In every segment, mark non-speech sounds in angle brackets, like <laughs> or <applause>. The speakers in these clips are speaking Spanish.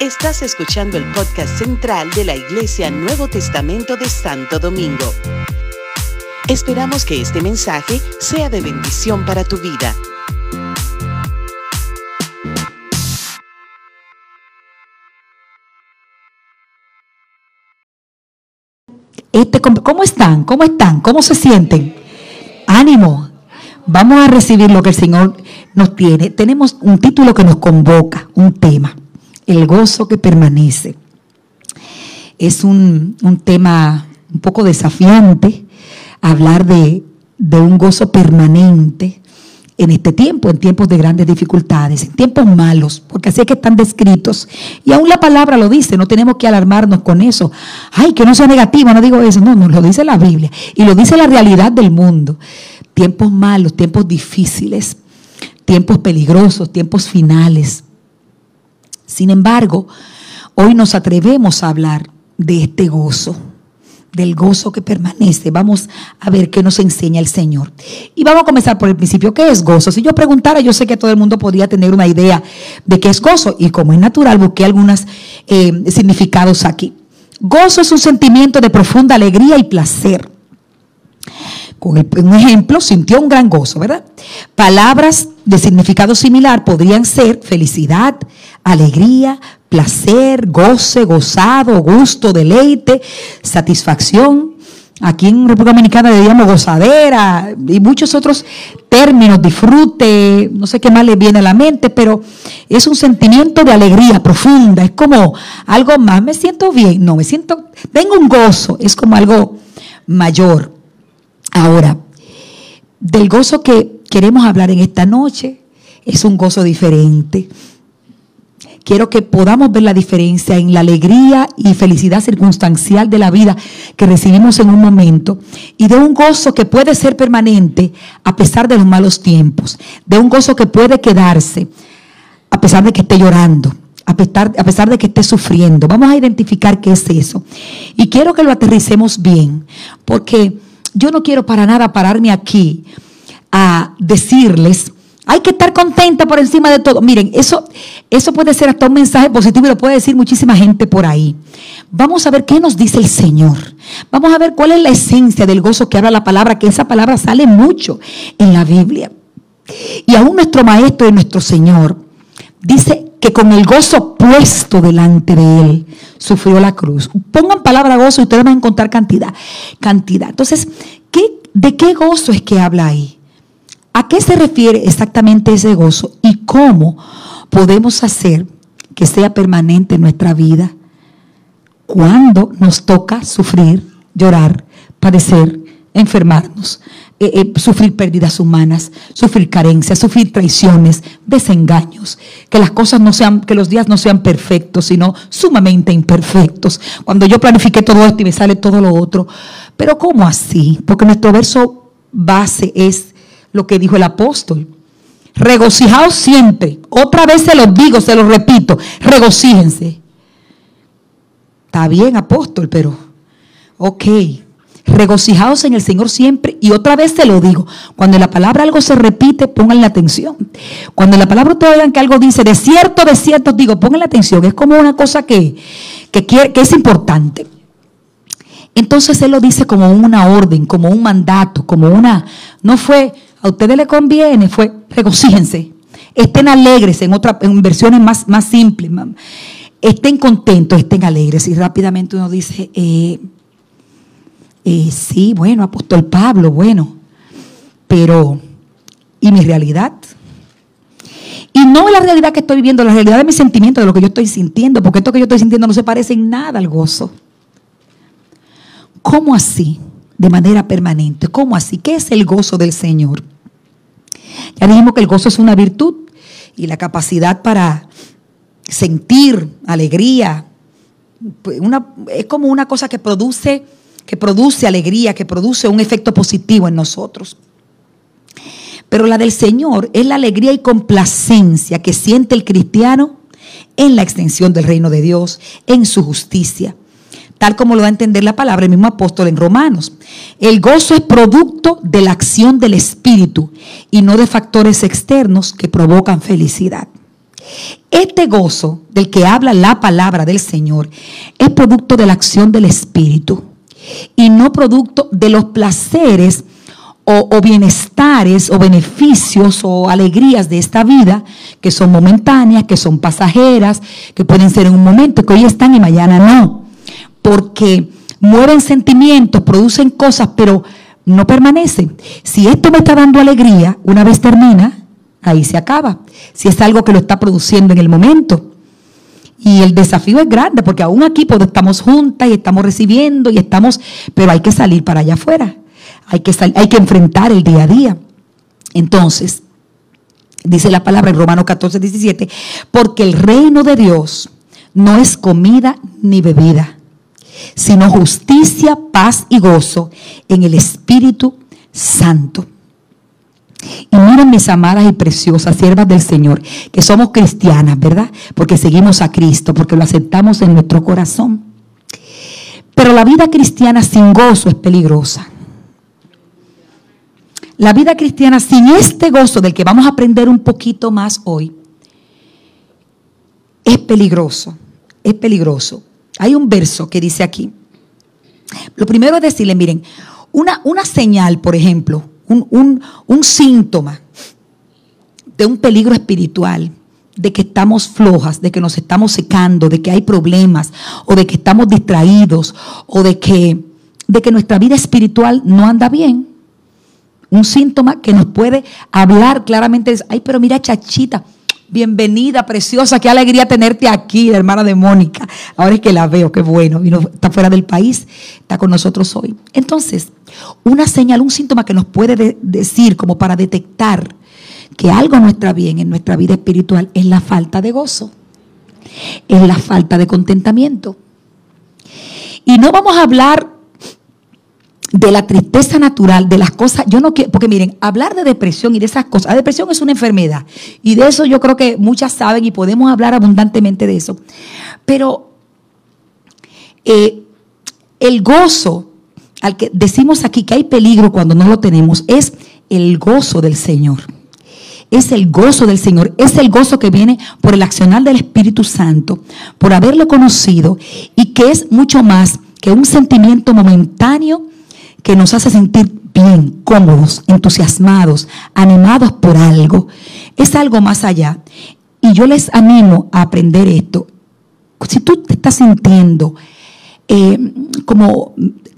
Estás escuchando el podcast central de la Iglesia Nuevo Testamento de Santo Domingo. Esperamos que este mensaje sea de bendición para tu vida. Este, ¿Cómo están? ¿Cómo están? ¿Cómo se sienten? Ánimo. Vamos a recibir lo que el Señor nos tiene. Tenemos un título que nos convoca, un tema, el gozo que permanece. Es un, tema un poco desafiante hablar de, de un gozo permanente en este tiempo, en tiempos de grandes dificultades, en tiempos malos, porque así es que están descritos. Y aún la palabra lo dice, no tenemos que alarmarnos con eso. Ay, que no sea negativo, no digo eso, no, no, lo dice la Biblia. Y lo dice la realidad del mundo. Tiempos malos, tiempos difíciles, tiempos peligrosos, tiempos finales. Sin embargo, hoy nos atrevemos a hablar de este gozo del gozo que permanece. Vamos a ver qué nos enseña el Señor. Y vamos a comenzar por el principio. ¿Qué es gozo? Si yo preguntara, yo sé que todo el mundo podría tener una idea de qué es gozo. Y como es natural, busqué algunos eh, significados aquí. Gozo es un sentimiento de profunda alegría y placer. Un ejemplo, sintió un gran gozo, ¿verdad? Palabras de significado similar podrían ser felicidad, alegría, placer, goce, gozado, gusto, deleite, satisfacción. Aquí en República Dominicana le digamos gozadera y muchos otros términos, disfrute, no sé qué más le viene a la mente, pero es un sentimiento de alegría profunda, es como algo más, me siento bien, no, me siento, tengo un gozo, es como algo mayor. Ahora, del gozo que queremos hablar en esta noche, es un gozo diferente quiero que podamos ver la diferencia en la alegría y felicidad circunstancial de la vida que recibimos en un momento y de un gozo que puede ser permanente a pesar de los malos tiempos, de un gozo que puede quedarse a pesar de que esté llorando. A pesar, de que esté sufriendo. Vamos a identificar qué es eso. Y quiero que lo aterricemos bien, porque yo no quiero para nada pararme aquí a decirles hay que estar contenta por encima de todo. Miren, eso, eso puede ser hasta un mensaje positivo y lo puede decir muchísima gente por ahí. Vamos a ver qué nos dice el Señor. Vamos a ver cuál es la esencia del gozo que habla la palabra, que esa palabra sale mucho en la Biblia. Y aún nuestro Maestro y nuestro Señor dice que con el gozo puesto delante de Él sufrió la cruz. Pongan palabra gozo y ustedes van a encontrar cantidad. Cantidad. Entonces, ¿qué, ¿de qué gozo es que habla ahí? ¿A qué se refiere exactamente ese gozo y cómo podemos hacer que sea permanente en nuestra vida cuando nos toca sufrir, llorar, padecer, enfermarnos, eh, eh, sufrir pérdidas humanas, sufrir carencias, sufrir traiciones, desengaños, que las cosas no sean, que los días no sean perfectos, sino sumamente imperfectos. Cuando yo planifique todo esto y me sale todo lo otro. Pero ¿cómo así? Porque nuestro verso base es lo que dijo el apóstol. Regocijaos siempre. Otra vez se los digo, se los repito. Regocíjense. Está bien, apóstol, pero ok. Regocijaos en el Señor siempre. Y otra vez se lo digo. Cuando la palabra algo se repite, pónganle atención. Cuando la palabra ustedes oigan que algo dice, de cierto, de cierto, digo, pónganle atención. Es como una cosa que, que, que es importante. Entonces Él lo dice como una orden, como un mandato, como una... No fue, a ustedes les conviene, fue regocíjense, estén alegres en otras en versiones más, más simples, estén contentos, estén alegres. Y rápidamente uno dice, eh, eh, sí, bueno, apóstol Pablo, bueno, pero ¿y mi realidad? Y no la realidad que estoy viviendo, la realidad de mis sentimientos, de lo que yo estoy sintiendo, porque esto que yo estoy sintiendo no se parece en nada al gozo. ¿Cómo así? De manera permanente. ¿Cómo así? ¿Qué es el gozo del Señor? Ya dijimos que el gozo es una virtud y la capacidad para sentir alegría. Pues es como una cosa que produce, que produce alegría, que produce un efecto positivo en nosotros. Pero la del Señor es la alegría y complacencia que siente el cristiano en la extensión del reino de Dios, en su justicia tal como lo va a entender la palabra el mismo apóstol en Romanos. El gozo es producto de la acción del Espíritu y no de factores externos que provocan felicidad. Este gozo del que habla la palabra del Señor es producto de la acción del Espíritu y no producto de los placeres o, bienestares o beneficios o alegrías de esta vida que son momentáneas, que son pasajeras, que pueden ser en un momento, que hoy están y mañana no. Porque mueven sentimientos, producen cosas, pero no permanecen. Si esto me está dando alegría, una vez termina, ahí se acaba. Si es algo que lo está produciendo en el momento. Y el desafío es grande, porque aún aquí pues, estamos juntas y estamos recibiendo y estamos, pero hay que salir para allá afuera. Hay que, hay que enfrentar el día a día. Entonces, dice la palabra en Romanos 14, 17, porque el reino de Dios no es comida ni bebida, sino justicia, paz y gozo en el Espíritu Santo. Y miren mis amadas y preciosas siervas del Señor, que somos cristianas, ¿verdad? Porque seguimos a Cristo, porque lo aceptamos en nuestro corazón. Pero la vida cristiana sin gozo es peligrosa. La vida cristiana sin este gozo del que vamos a aprender un poquito más hoy es peligroso, es peligroso. Hay un verso que dice aquí, lo primero es decirle, miren, una, una señal, por ejemplo, un, un síntoma de un peligro espiritual, de que estamos flojas, de que nos estamos secando, de que hay problemas, o de que estamos distraídos, o de que, de que nuestra vida espiritual no anda bien. Un síntoma que nos puede hablar claramente, ay, pero mira, chachita, bienvenida, preciosa, qué alegría tenerte aquí, la hermana de Mónica. Ahora es que la veo, qué bueno, Vino, está fuera del país, está con nosotros hoy. Entonces, una señal, un síntoma que nos puede decir como para detectar que algo no está bien en nuestra vida espiritual es la falta de gozo, es la falta de contentamiento. Y no vamos a hablar de la tristeza natural, de las cosas, yo no quiero, porque miren, hablar de depresión y de esas cosas, la depresión es una enfermedad y de eso yo creo que muchas saben y podemos hablar abundantemente de eso, pero eh, el gozo al que decimos aquí que hay peligro cuando no lo tenemos es el gozo del Señor. Es el gozo del Señor, es el gozo que viene por el accionar del Espíritu Santo, por haberlo conocido y que es mucho más que un sentimiento momentáneo que nos hace sentir bien, cómodos, entusiasmados, animados por algo. Es algo más allá. Y yo les animo a aprender esto. Si tú te estás sintiendo eh, como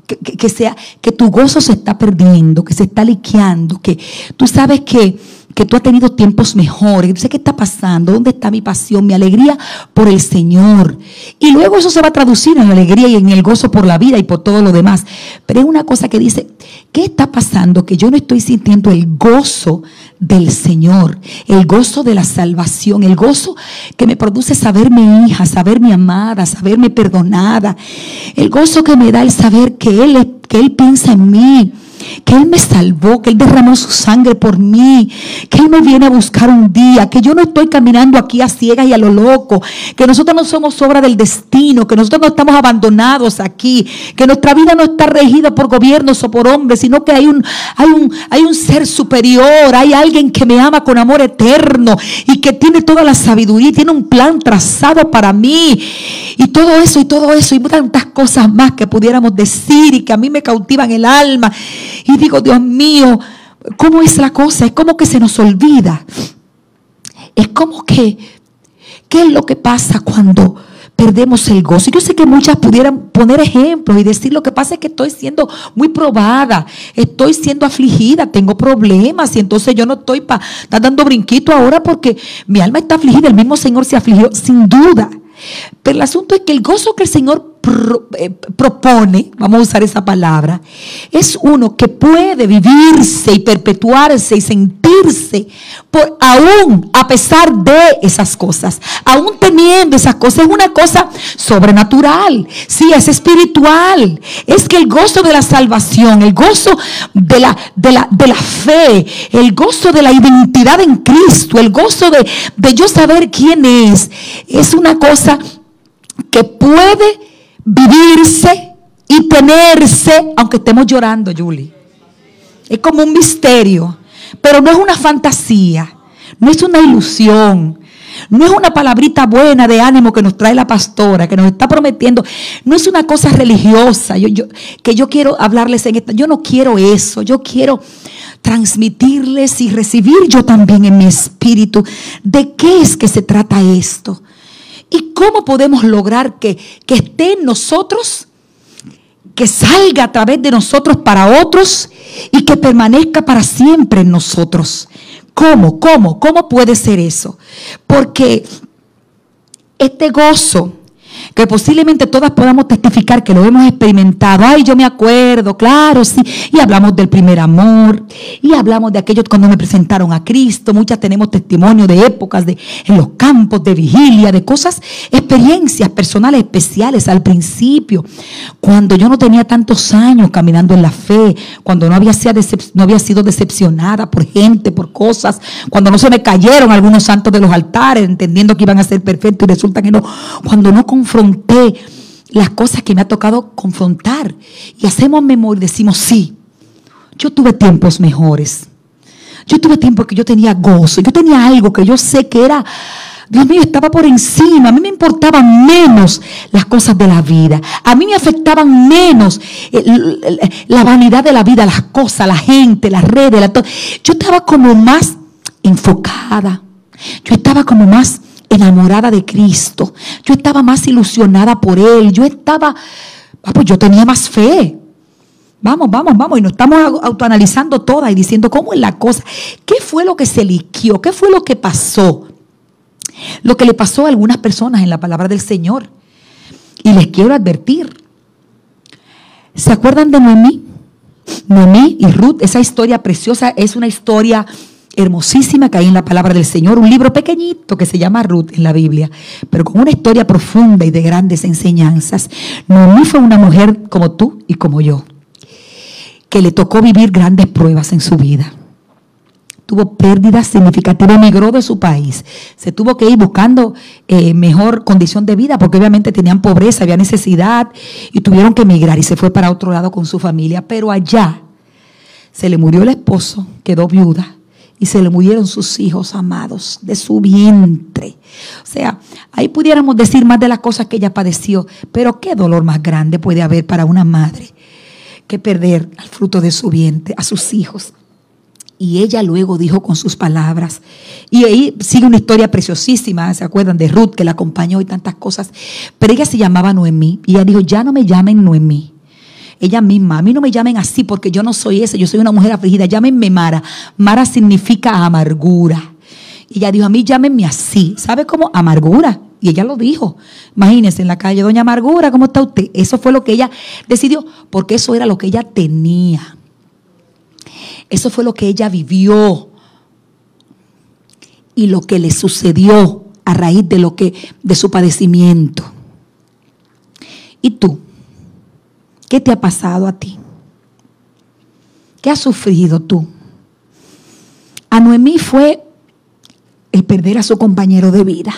que, sea, que tu gozo se está perdiendo, que se está liqueando, que tú sabes que que tú has tenido tiempos mejores. Sé qué está pasando, dónde está mi pasión, mi alegría por el Señor. Y luego eso se va a traducir en alegría y en el gozo por la vida y por todo lo demás. Pero es una cosa que dice, ¿qué está pasando? Que yo no estoy sintiendo el gozo del Señor, el gozo de la salvación, el gozo que me produce saberme hija, saberme amada, saberme perdonada, el gozo que me da el saber que Él, que Él piensa en mí que Él me salvó, que Él derramó su sangre por mí, que Él me viene a buscar un día, que yo no estoy caminando aquí a ciegas y a lo loco, que nosotros no somos obra del destino, que nosotros no estamos abandonados aquí, que nuestra vida no está regida por gobiernos o por hombres, sino que hay un, hay un, hay un ser superior, hay alguien que me ama con amor eterno y que tiene toda la sabiduría, tiene un plan trazado para mí. Y todo eso y todo eso y tantas cosas más que pudiéramos decir y que a mí me cautivan el alma y digo, Dios mío, ¿cómo es la cosa? Es como que se nos olvida. Es como que, ¿qué es lo que pasa cuando perdemos el gozo? Yo sé que muchas pudieran poner ejemplos y decir, lo que pasa es que estoy siendo muy probada, estoy siendo afligida, tengo problemas y entonces yo no estoy pa, dando brinquito ahora porque mi alma está afligida, el mismo Señor se afligió, sin duda. Pero el asunto es que el gozo que el Señor eh, propone, vamos a usar esa palabra, es uno que puede vivirse y perpetuarse y sentirse por aún a pesar de esas cosas, aún teniendo esas cosas, es una cosa sobrenatural, sí, es espiritual, es que el gozo de la salvación, el gozo de la, de la, de la fe, el gozo de la identidad en Cristo, el gozo de, de yo saber quién es, es una cosa que puede vivirse y tenerse, aunque estemos llorando, Julie. Es como un misterio, pero no es una fantasía, no es una ilusión, No es una palabrita buena de ánimo que nos trae la pastora, que nos está prometiendo. No es una cosa religiosa que yo quiero hablarles en esta. Yo no quiero eso. Yo quiero transmitirles y recibir yo también en mi espíritu de qué es que se trata esto. ¿Y cómo podemos lograr que, que esté en nosotros, que salga a través de nosotros para otros y que permanezca para siempre en nosotros? ¿Cómo? ¿Cómo? ¿Cómo puede ser eso? Porque este gozo que posiblemente todas podamos testificar que lo hemos experimentado. Ay, yo me acuerdo, claro, sí. Y hablamos del primer amor, y hablamos de aquellos cuando me presentaron a Cristo. Muchas tenemos testimonio de épocas de, en los campos de vigilia, de cosas, experiencias personales especiales al principio, cuando yo no tenía tantos años caminando en la fe, cuando no había, no había sido decepcionada por gente, por cosas, cuando no se me cayeron algunos santos de los altares, entendiendo que iban a ser perfectos y resulta que no, cuando no confronté las cosas que me ha tocado confrontar. Y hacemos memoria y decimos, sí, yo tuve tiempos mejores. Yo tuve tiempos que yo tenía gozo, yo tenía algo que yo sé que era, Dios mío, estaba por encima. A mí me importaban menos las cosas de la vida. A mí me afectaban menos la vanidad de la vida, las cosas, la gente, las redes. La yo estaba como más enfocada. Yo estaba como más enamorada de Cristo. Yo estaba más ilusionada por Él. Yo estaba, ah, pues yo tenía más fe. Vamos, vamos, vamos. Y nos estamos autoanalizando todas y diciendo cómo es la cosa. ¿Qué fue lo que se liquió? ¿Qué fue lo que pasó? Lo que le pasó a algunas personas en la palabra del Señor. Y les quiero advertir. ¿Se acuerdan de Noemí? Noemí y Ruth, esa historia preciosa es una historia hermosísima que hay en la palabra del Señor, un libro pequeñito que se llama Ruth en la Biblia, pero con una historia profunda y de grandes enseñanzas. Noemí fue una mujer como tú y como yo, que le tocó vivir grandes pruebas en su vida. Tuvo pérdidas significativas, emigró de su país. Se tuvo que ir buscando eh, mejor condición de vida porque obviamente tenían pobreza, había necesidad y tuvieron que emigrar y se fue para otro lado con su familia. Pero allá se le murió el esposo, quedó viuda y se le murieron sus hijos amados de su vientre. O sea, ahí pudiéramos decir más de las cosas que ella padeció, pero qué dolor más grande puede haber para una madre que perder al fruto de su vientre, a sus hijos. Y ella luego dijo con sus palabras, y ahí sigue una historia preciosísima, ¿se acuerdan de Ruth que la acompañó y tantas cosas? Pero ella se llamaba Noemí, y ella dijo, ya no me llamen Noemí, ella misma, a mí no me llamen así porque yo no soy esa, yo soy una mujer afligida, llámenme Mara. Mara significa amargura. Y ella dijo, a mí llámenme así. ¿Sabe cómo? Amargura. Y ella lo dijo. Imagínense en la calle, doña Amargura, ¿cómo está usted? Eso fue lo que ella decidió, porque eso era lo que ella tenía. Eso fue lo que ella vivió. Y lo que le sucedió a raíz de lo que de su padecimiento. ¿Y tú? ¿Qué te ha pasado a ti? ¿Qué has sufrido tú? A Noemí fue el perder a su compañero de vida.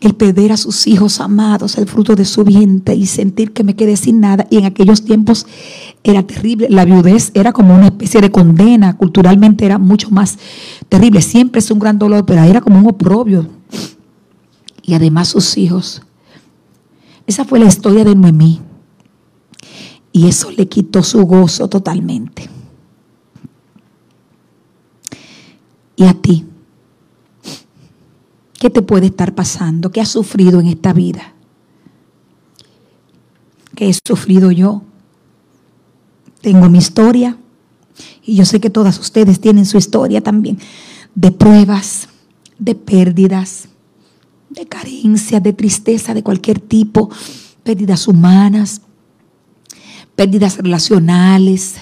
El perder a sus hijos amados, el fruto de su vientre y sentir que me quedé sin nada. Y en aquellos tiempos era terrible. La viudez era como una especie de condena. Culturalmente era mucho más terrible. Siempre es un gran dolor, pero era como un oprobio. Y además sus hijos esa fue la historia de Noemí. Y eso le quitó su gozo totalmente. ¿Y a ti? ¿Qué te puede estar pasando? ¿Qué has sufrido en esta vida? ¿Qué he sufrido yo? Tengo mi historia y yo sé que todas ustedes tienen su historia también de pruebas, de pérdidas, de carencia, de tristeza de cualquier tipo, pérdidas humanas, pérdidas relacionales,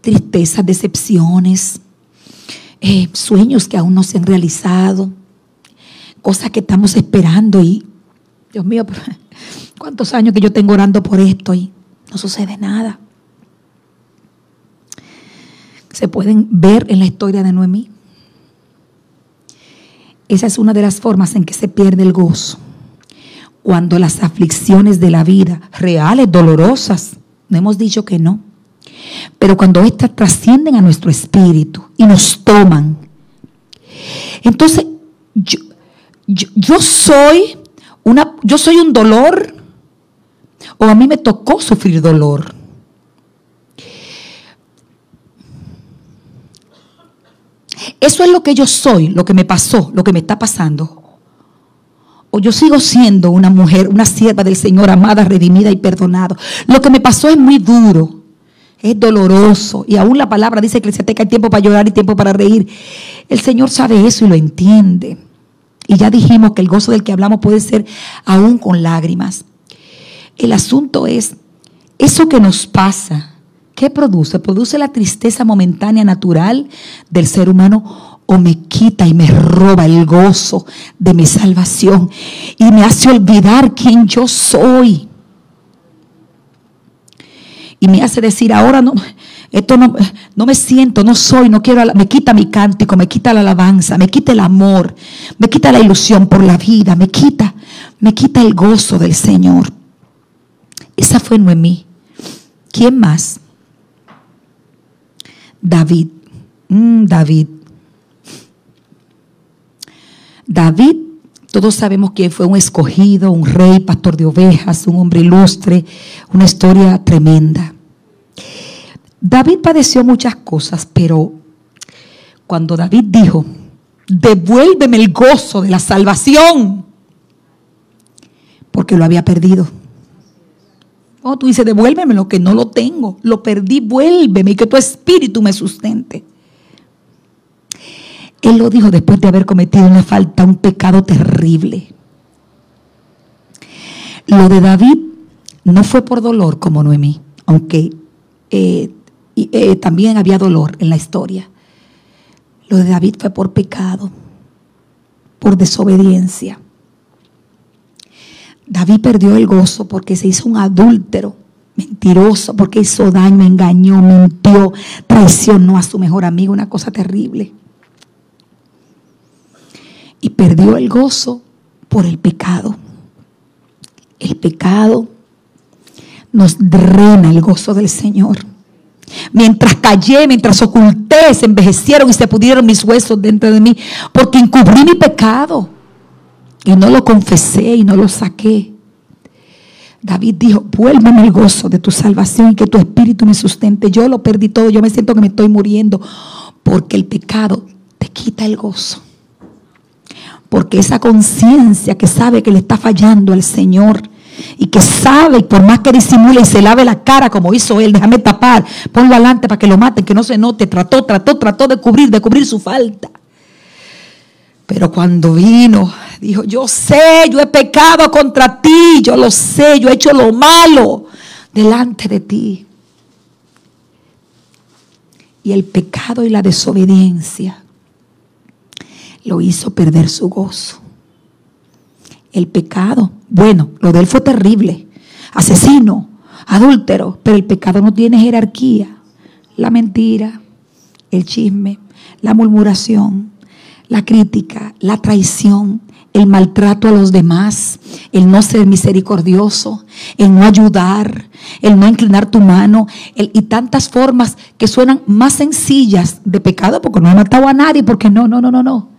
tristezas, decepciones, eh, sueños que aún no se han realizado, cosas que estamos esperando y, Dios mío, <laughs> ¿cuántos años que yo tengo orando por esto y no sucede nada? Se pueden ver en la historia de Noemí. Esa es una de las formas en que se pierde el gozo. Cuando las aflicciones de la vida, reales, dolorosas, no hemos dicho que no, pero cuando éstas trascienden a nuestro espíritu y nos toman Entonces, yo, yo, soy una, yo soy un dolor, o a mí me tocó sufrir dolor. Eso es lo que yo soy, lo que me pasó, lo que me está pasando. O yo sigo siendo una mujer, una sierva del Señor, amada, redimida y perdonada. Lo que me pasó es muy duro, es doloroso. Y aún la palabra dice que se cae tiempo para llorar y tiempo para reír. El Señor sabe eso y lo entiende. Y ya dijimos que el gozo del que hablamos puede ser aún con lágrimas. El asunto es, eso que nos pasa, ¿qué produce? ¿Produce la tristeza momentánea natural del ser humano o me quita y me roba el gozo de mi salvación y me hace olvidar quién yo soy? Y me hace decir, ahora no, esto no, no me siento, no soy, no quiero, me quita mi cántico, me quita la alabanza, me quita el amor, me quita la ilusión por la vida, me quita, me quita el gozo del Señor. Esa fue Noemí. ¿Quién más? David. Mm, David. David, todos sabemos que fue un escogido, un rey, pastor de ovejas, un hombre ilustre, una historia tremenda. David padeció muchas cosas, pero cuando David dijo, devuélveme el gozo de la salvación, porque lo había perdido. Oh, tú dices, devuélveme lo que no lo tengo, lo perdí, vuélveme y que tu espíritu me sustente. Él lo dijo después de haber cometido una falta, un pecado terrible. Lo de David no fue por dolor como Noemí, aunque eh, eh, también había dolor en la historia. Lo de David fue por pecado, por desobediencia. David perdió el gozo porque se hizo un adúltero, mentiroso, porque hizo daño, engañó, mintió, traicionó a su mejor amigo, una cosa terrible. Y perdió el gozo por el pecado. El pecado nos drena el gozo del Señor. Mientras callé, mientras oculté, se envejecieron y se pudieron mis huesos dentro de mí, porque encubrí mi pecado y no lo confesé y no lo saqué. David dijo, vuélveme el gozo de tu salvación y que tu espíritu me sustente. Yo lo perdí todo, yo me siento que me estoy muriendo, porque el pecado te quita el gozo. Porque esa conciencia que sabe que le está fallando al Señor, y que sabe, y por más que disimule y se lave la cara como hizo él, déjame tapar, ponlo adelante para que lo maten, que no se note, trató, trató, trató de cubrir, de cubrir su falta. Pero cuando vino, dijo, yo sé, yo he pecado contra ti, yo lo sé, yo he hecho lo malo delante de ti. Y el pecado y la desobediencia lo hizo perder su gozo el pecado. Bueno, lo de él fue terrible. Asesino, adúltero, pero el pecado no tiene jerarquía. La mentira, el chisme, la murmuración, la crítica, la traición, el maltrato a los demás, el no ser misericordioso, el no ayudar, el no inclinar tu mano, y tantas formas que suenan más sencillas de pecado, porque no he matado a nadie, porque no, no, no, no, no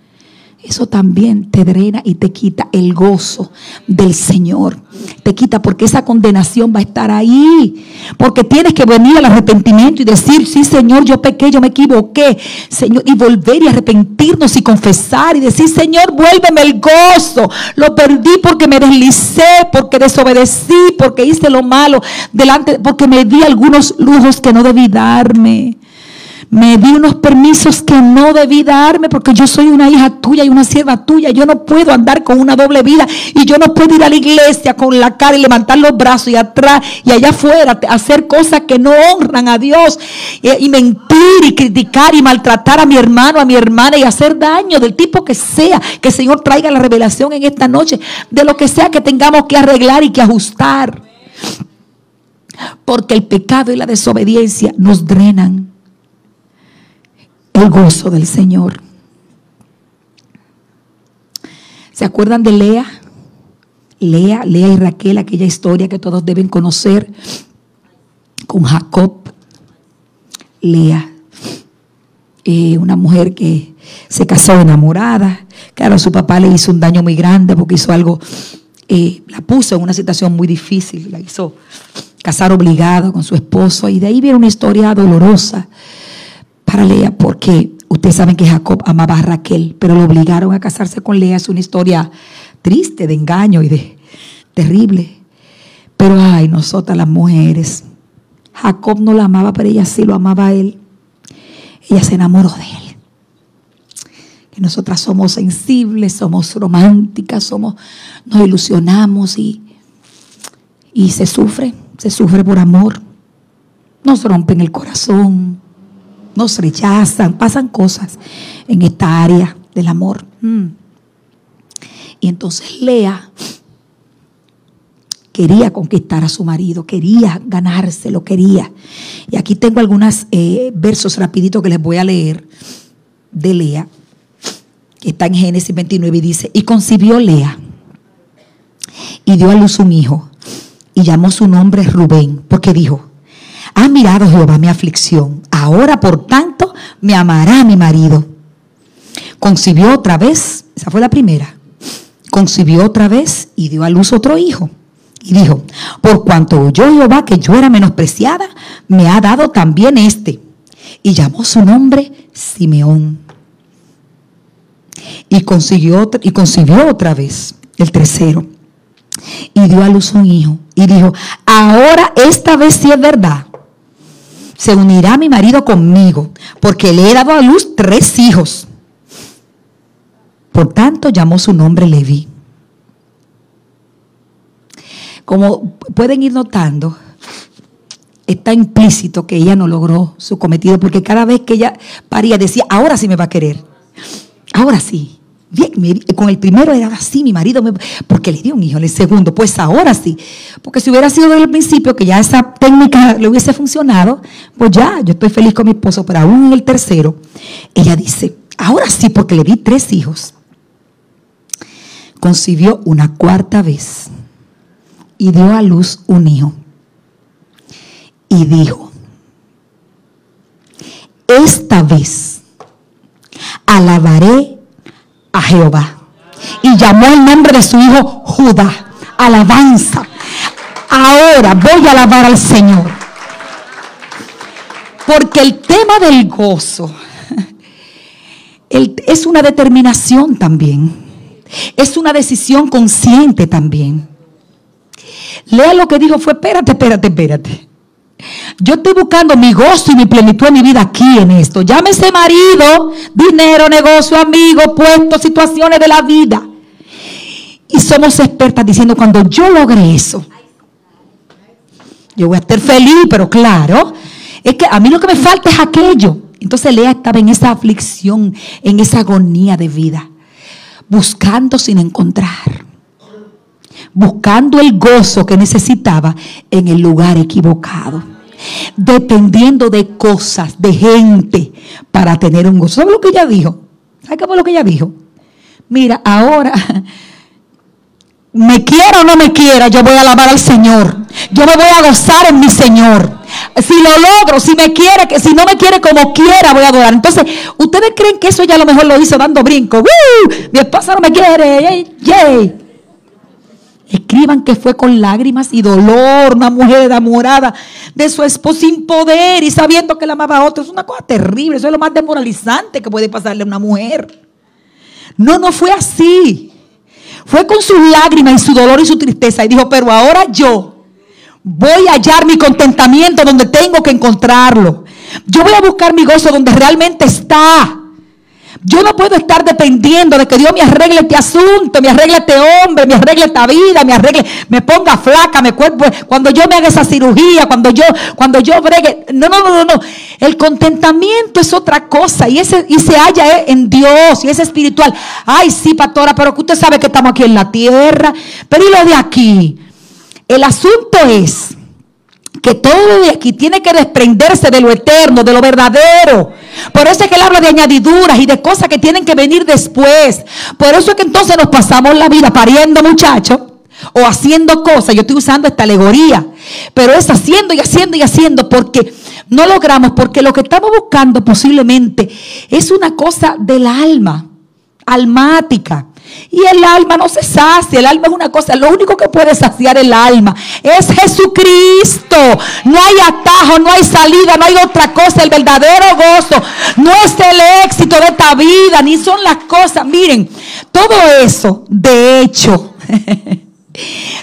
eso también te drena y te quita el gozo del Señor. Te quita porque esa condenación va a estar ahí. Porque tienes que venir al arrepentimiento y decir, sí Señor, yo pequé, yo me equivoqué. Señor, y volver y arrepentirnos y confesar y decir, Señor, vuélveme el gozo. Lo perdí porque me deslicé, porque desobedecí, porque hice lo malo delante, porque me di algunos lujos que no debí darme me di unos permisos que no debí darme porque yo soy una hija tuya y una sierva tuya. Yo no puedo andar con una doble vida y yo no puedo ir a la iglesia con la cara y levantar los brazos y atrás y allá afuera hacer cosas que no honran a Dios y, mentir y criticar y maltratar a mi hermano, a mi hermana y hacer daño del tipo que sea. Que el Señor traiga la revelación en esta noche de lo que sea que tengamos que arreglar y que ajustar. Porque el pecado y la desobediencia nos drenan el gozo del Señor. ¿Se acuerdan de Lea? Lea, Lea y Raquel, aquella historia que todos deben conocer con Jacob. Lea. eh, una mujer que se casó enamorada. Claro, su papá le hizo un daño muy grande porque hizo algo, eh, la puso en una situación muy difícil, la hizo casar obligado con su esposo. Y de ahí viene una historia dolorosa para Lea, porque ustedes saben que Jacob amaba a Raquel, pero lo obligaron a casarse con Lea. Es una historia triste, de engaño y de terrible. Pero ay, nosotras las mujeres, Jacob no la amaba, pero ella sí lo amaba a él. Ella se enamoró de él. Que nosotras somos sensibles, somos románticas, somos, nos ilusionamos y, y se sufre, se sufre por amor. Nos rompen el corazón, nos rechazan, pasan cosas en esta área del amor. Mm. Y entonces Lea quería conquistar a su marido, quería ganárselo, quería. Y aquí tengo algunos eh, versos rapiditos que les voy a leer de Lea, que está en Génesis 29 y dice, y concibió Lea y dio a luz un hijo y llamó su nombre Rubén, porque dijo, ha mirado Jehová mi aflicción, ahora por tanto me amará mi marido. Concibió otra vez, esa fue la primera, concibió otra vez y dio a luz otro hijo. Y dijo, por cuanto oyó Jehová que yo era menospreciada, me ha dado también este. Y llamó su nombre Simeón. Y, consiguió, y concibió otra vez el tercero. Y dio a luz un hijo. Y dijo, ahora esta vez sí es verdad. Se unirá mi marido conmigo, porque le he dado a luz tres hijos. Por tanto llamó su nombre Leví. Como pueden ir notando, está implícito que ella no logró su cometido, porque cada vez que ella paría decía, ahora sí me va a querer, ahora sí. Bien, con el primero era así, mi marido, me, porque le dio un hijo, el segundo, pues ahora sí. Porque si hubiera sido desde el principio que ya esa técnica le hubiese funcionado, pues ya, yo estoy feliz con mi esposo, pero aún en el tercero, ella dice, ahora sí, porque le di tres hijos. Concibió una cuarta vez y dio a luz un hijo. Y dijo, esta vez alabaré a Jehová. Y llamó el nombre de su hijo Judá. Alabanza. Ahora voy a alabar al Señor. Porque el tema del gozo es una determinación también. Es una decisión consciente también. Lea lo que dijo fue, espérate, espérate, espérate. Yo estoy buscando mi gozo y mi plenitud en mi vida aquí en esto. Llámese marido, dinero, negocio, amigo, puesto, situaciones de la vida. Y somos expertas diciendo, cuando yo logre eso, yo voy a estar feliz, pero claro, es que a mí lo que me falta es aquello. Entonces Lea estaba en esa aflicción, en esa agonía de vida, buscando sin encontrar buscando el gozo que necesitaba en el lugar equivocado. Dependiendo de cosas, de gente, para tener un gozo. ¿Sabe lo que ella dijo? ¿Sabe qué fue lo que ella dijo? Mira, ahora, <laughs> me quiera o no me quiera, yo voy a alabar al Señor. Yo me voy a gozar en mi Señor. Si lo logro, si me quiere, que si no me quiere como quiera, voy a adorar. Entonces, ¿ustedes creen que eso ya a lo mejor lo hizo dando brinco? Mi esposa no me quiere. ¡Yay! Escriban que fue con lágrimas y dolor, una mujer enamorada de su esposo sin poder y sabiendo que la amaba a otro. Es una cosa terrible, eso es lo más demoralizante que puede pasarle a una mujer. No, no fue así. Fue con sus lágrimas y su dolor y su tristeza y dijo, pero ahora yo voy a hallar mi contentamiento donde tengo que encontrarlo. Yo voy a buscar mi gozo donde realmente está. Yo no puedo estar dependiendo de que Dios me arregle este asunto, me arregle este hombre, me arregle esta vida, me arregle, me ponga flaca, me cuerpo. Cuando yo me haga esa cirugía, cuando yo, cuando yo bregue. No, no, no, no, El contentamiento es otra cosa y, ese, y se halla en Dios y es espiritual. Ay, sí, pastora, pero que usted sabe que estamos aquí en la tierra. Pero y lo de aquí. El asunto es que todo de aquí tiene que desprenderse de lo eterno, de lo verdadero. Por eso es que él habla de añadiduras y de cosas que tienen que venir después. Por eso es que entonces nos pasamos la vida pariendo muchachos o haciendo cosas. Yo estoy usando esta alegoría, pero es haciendo y haciendo y haciendo porque no logramos porque lo que estamos buscando posiblemente es una cosa del alma, almática. Y el alma no se sacia, el alma es una cosa, lo único que puede saciar el alma es Jesucristo. No hay atajo, no hay salida, no hay otra cosa. El verdadero gozo no es el éxito de esta vida, ni son las cosas. Miren, todo eso, de hecho, <laughs>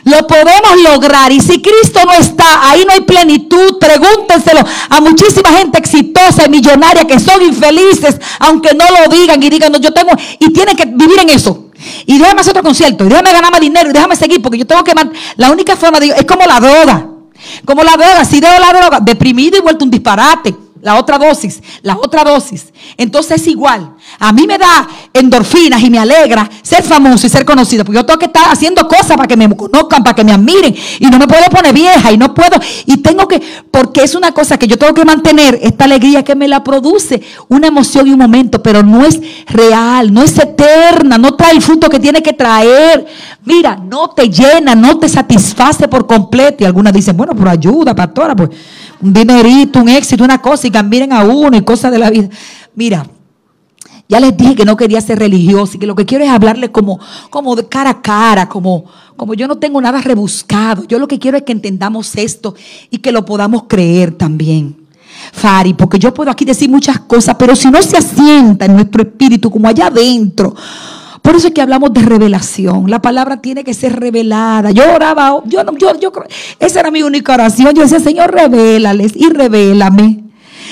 Lo podemos lograr. Y si Cristo no está, ahí no hay plenitud. Pregúntenselo a muchísima gente exitosa y millonaria que son infelices, aunque no lo digan y digan, no, yo tengo, y tienen que vivir en eso. Y déjame hacer otro concierto, y déjame ganar más dinero, y déjame seguir, porque yo tengo que... La única forma de... Es como la droga. Como la droga. Si dejo la droga, deprimido y vuelto un disparate la otra dosis, la otra dosis. Entonces es igual. A mí me da endorfinas y me alegra ser famoso y ser conocido, porque yo tengo que estar haciendo cosas para que me conozcan, para que me admiren, y no me puedo poner vieja, y no puedo, y tengo que, porque es una cosa que yo tengo que mantener, esta alegría que me la produce, una emoción y un momento, pero no es real, no es eterna, no trae el fruto que tiene que traer. Mira, no te llena, no te satisface por completo. Y algunas dicen, bueno, por ayuda, pastora, pues un dinerito, un éxito, una cosa, y cambien a uno y cosas de la vida. Mira, ya les dije que no quería ser religioso y que lo que quiero es hablarle como, como de cara a cara, como, como yo no tengo nada rebuscado. Yo lo que quiero es que entendamos esto y que lo podamos creer también. Fari, porque yo puedo aquí decir muchas cosas, pero si no se asienta en nuestro espíritu como allá adentro, por eso es que hablamos de revelación. La palabra tiene que ser revelada. Yo oraba, yo no, yo, yo, esa era mi única oración. Yo decía, Señor, revélales y revélame.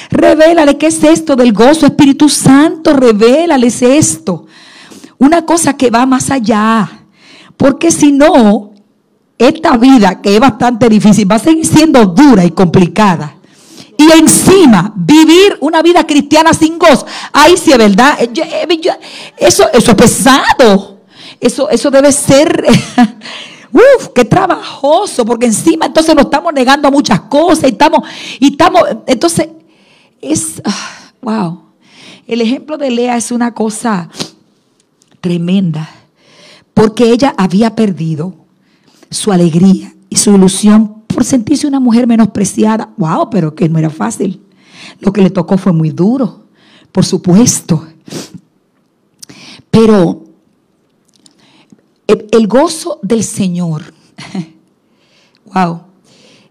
Revélale qué es esto del gozo, Espíritu Santo, revélales esto. Una cosa que va más allá. Porque si no, esta vida que es bastante difícil va a seguir siendo dura y complicada y encima vivir una vida cristiana sin gozo. Ahí sí es verdad. Eh, eso, eso es pesado. Eso, eso debe ser. <laughs> Uf, qué trabajoso, porque encima entonces nos estamos negando a muchas cosas y estamos, y estamos, entonces, es, ah, wow. El ejemplo de Lea es una cosa tremenda, porque ella había perdido su alegría y su ilusión por sentirse una mujer menospreciada. Wow, pero que no era fácil. Lo que le tocó fue muy duro, por supuesto. Pero el, gozo del Señor, <laughs> wow,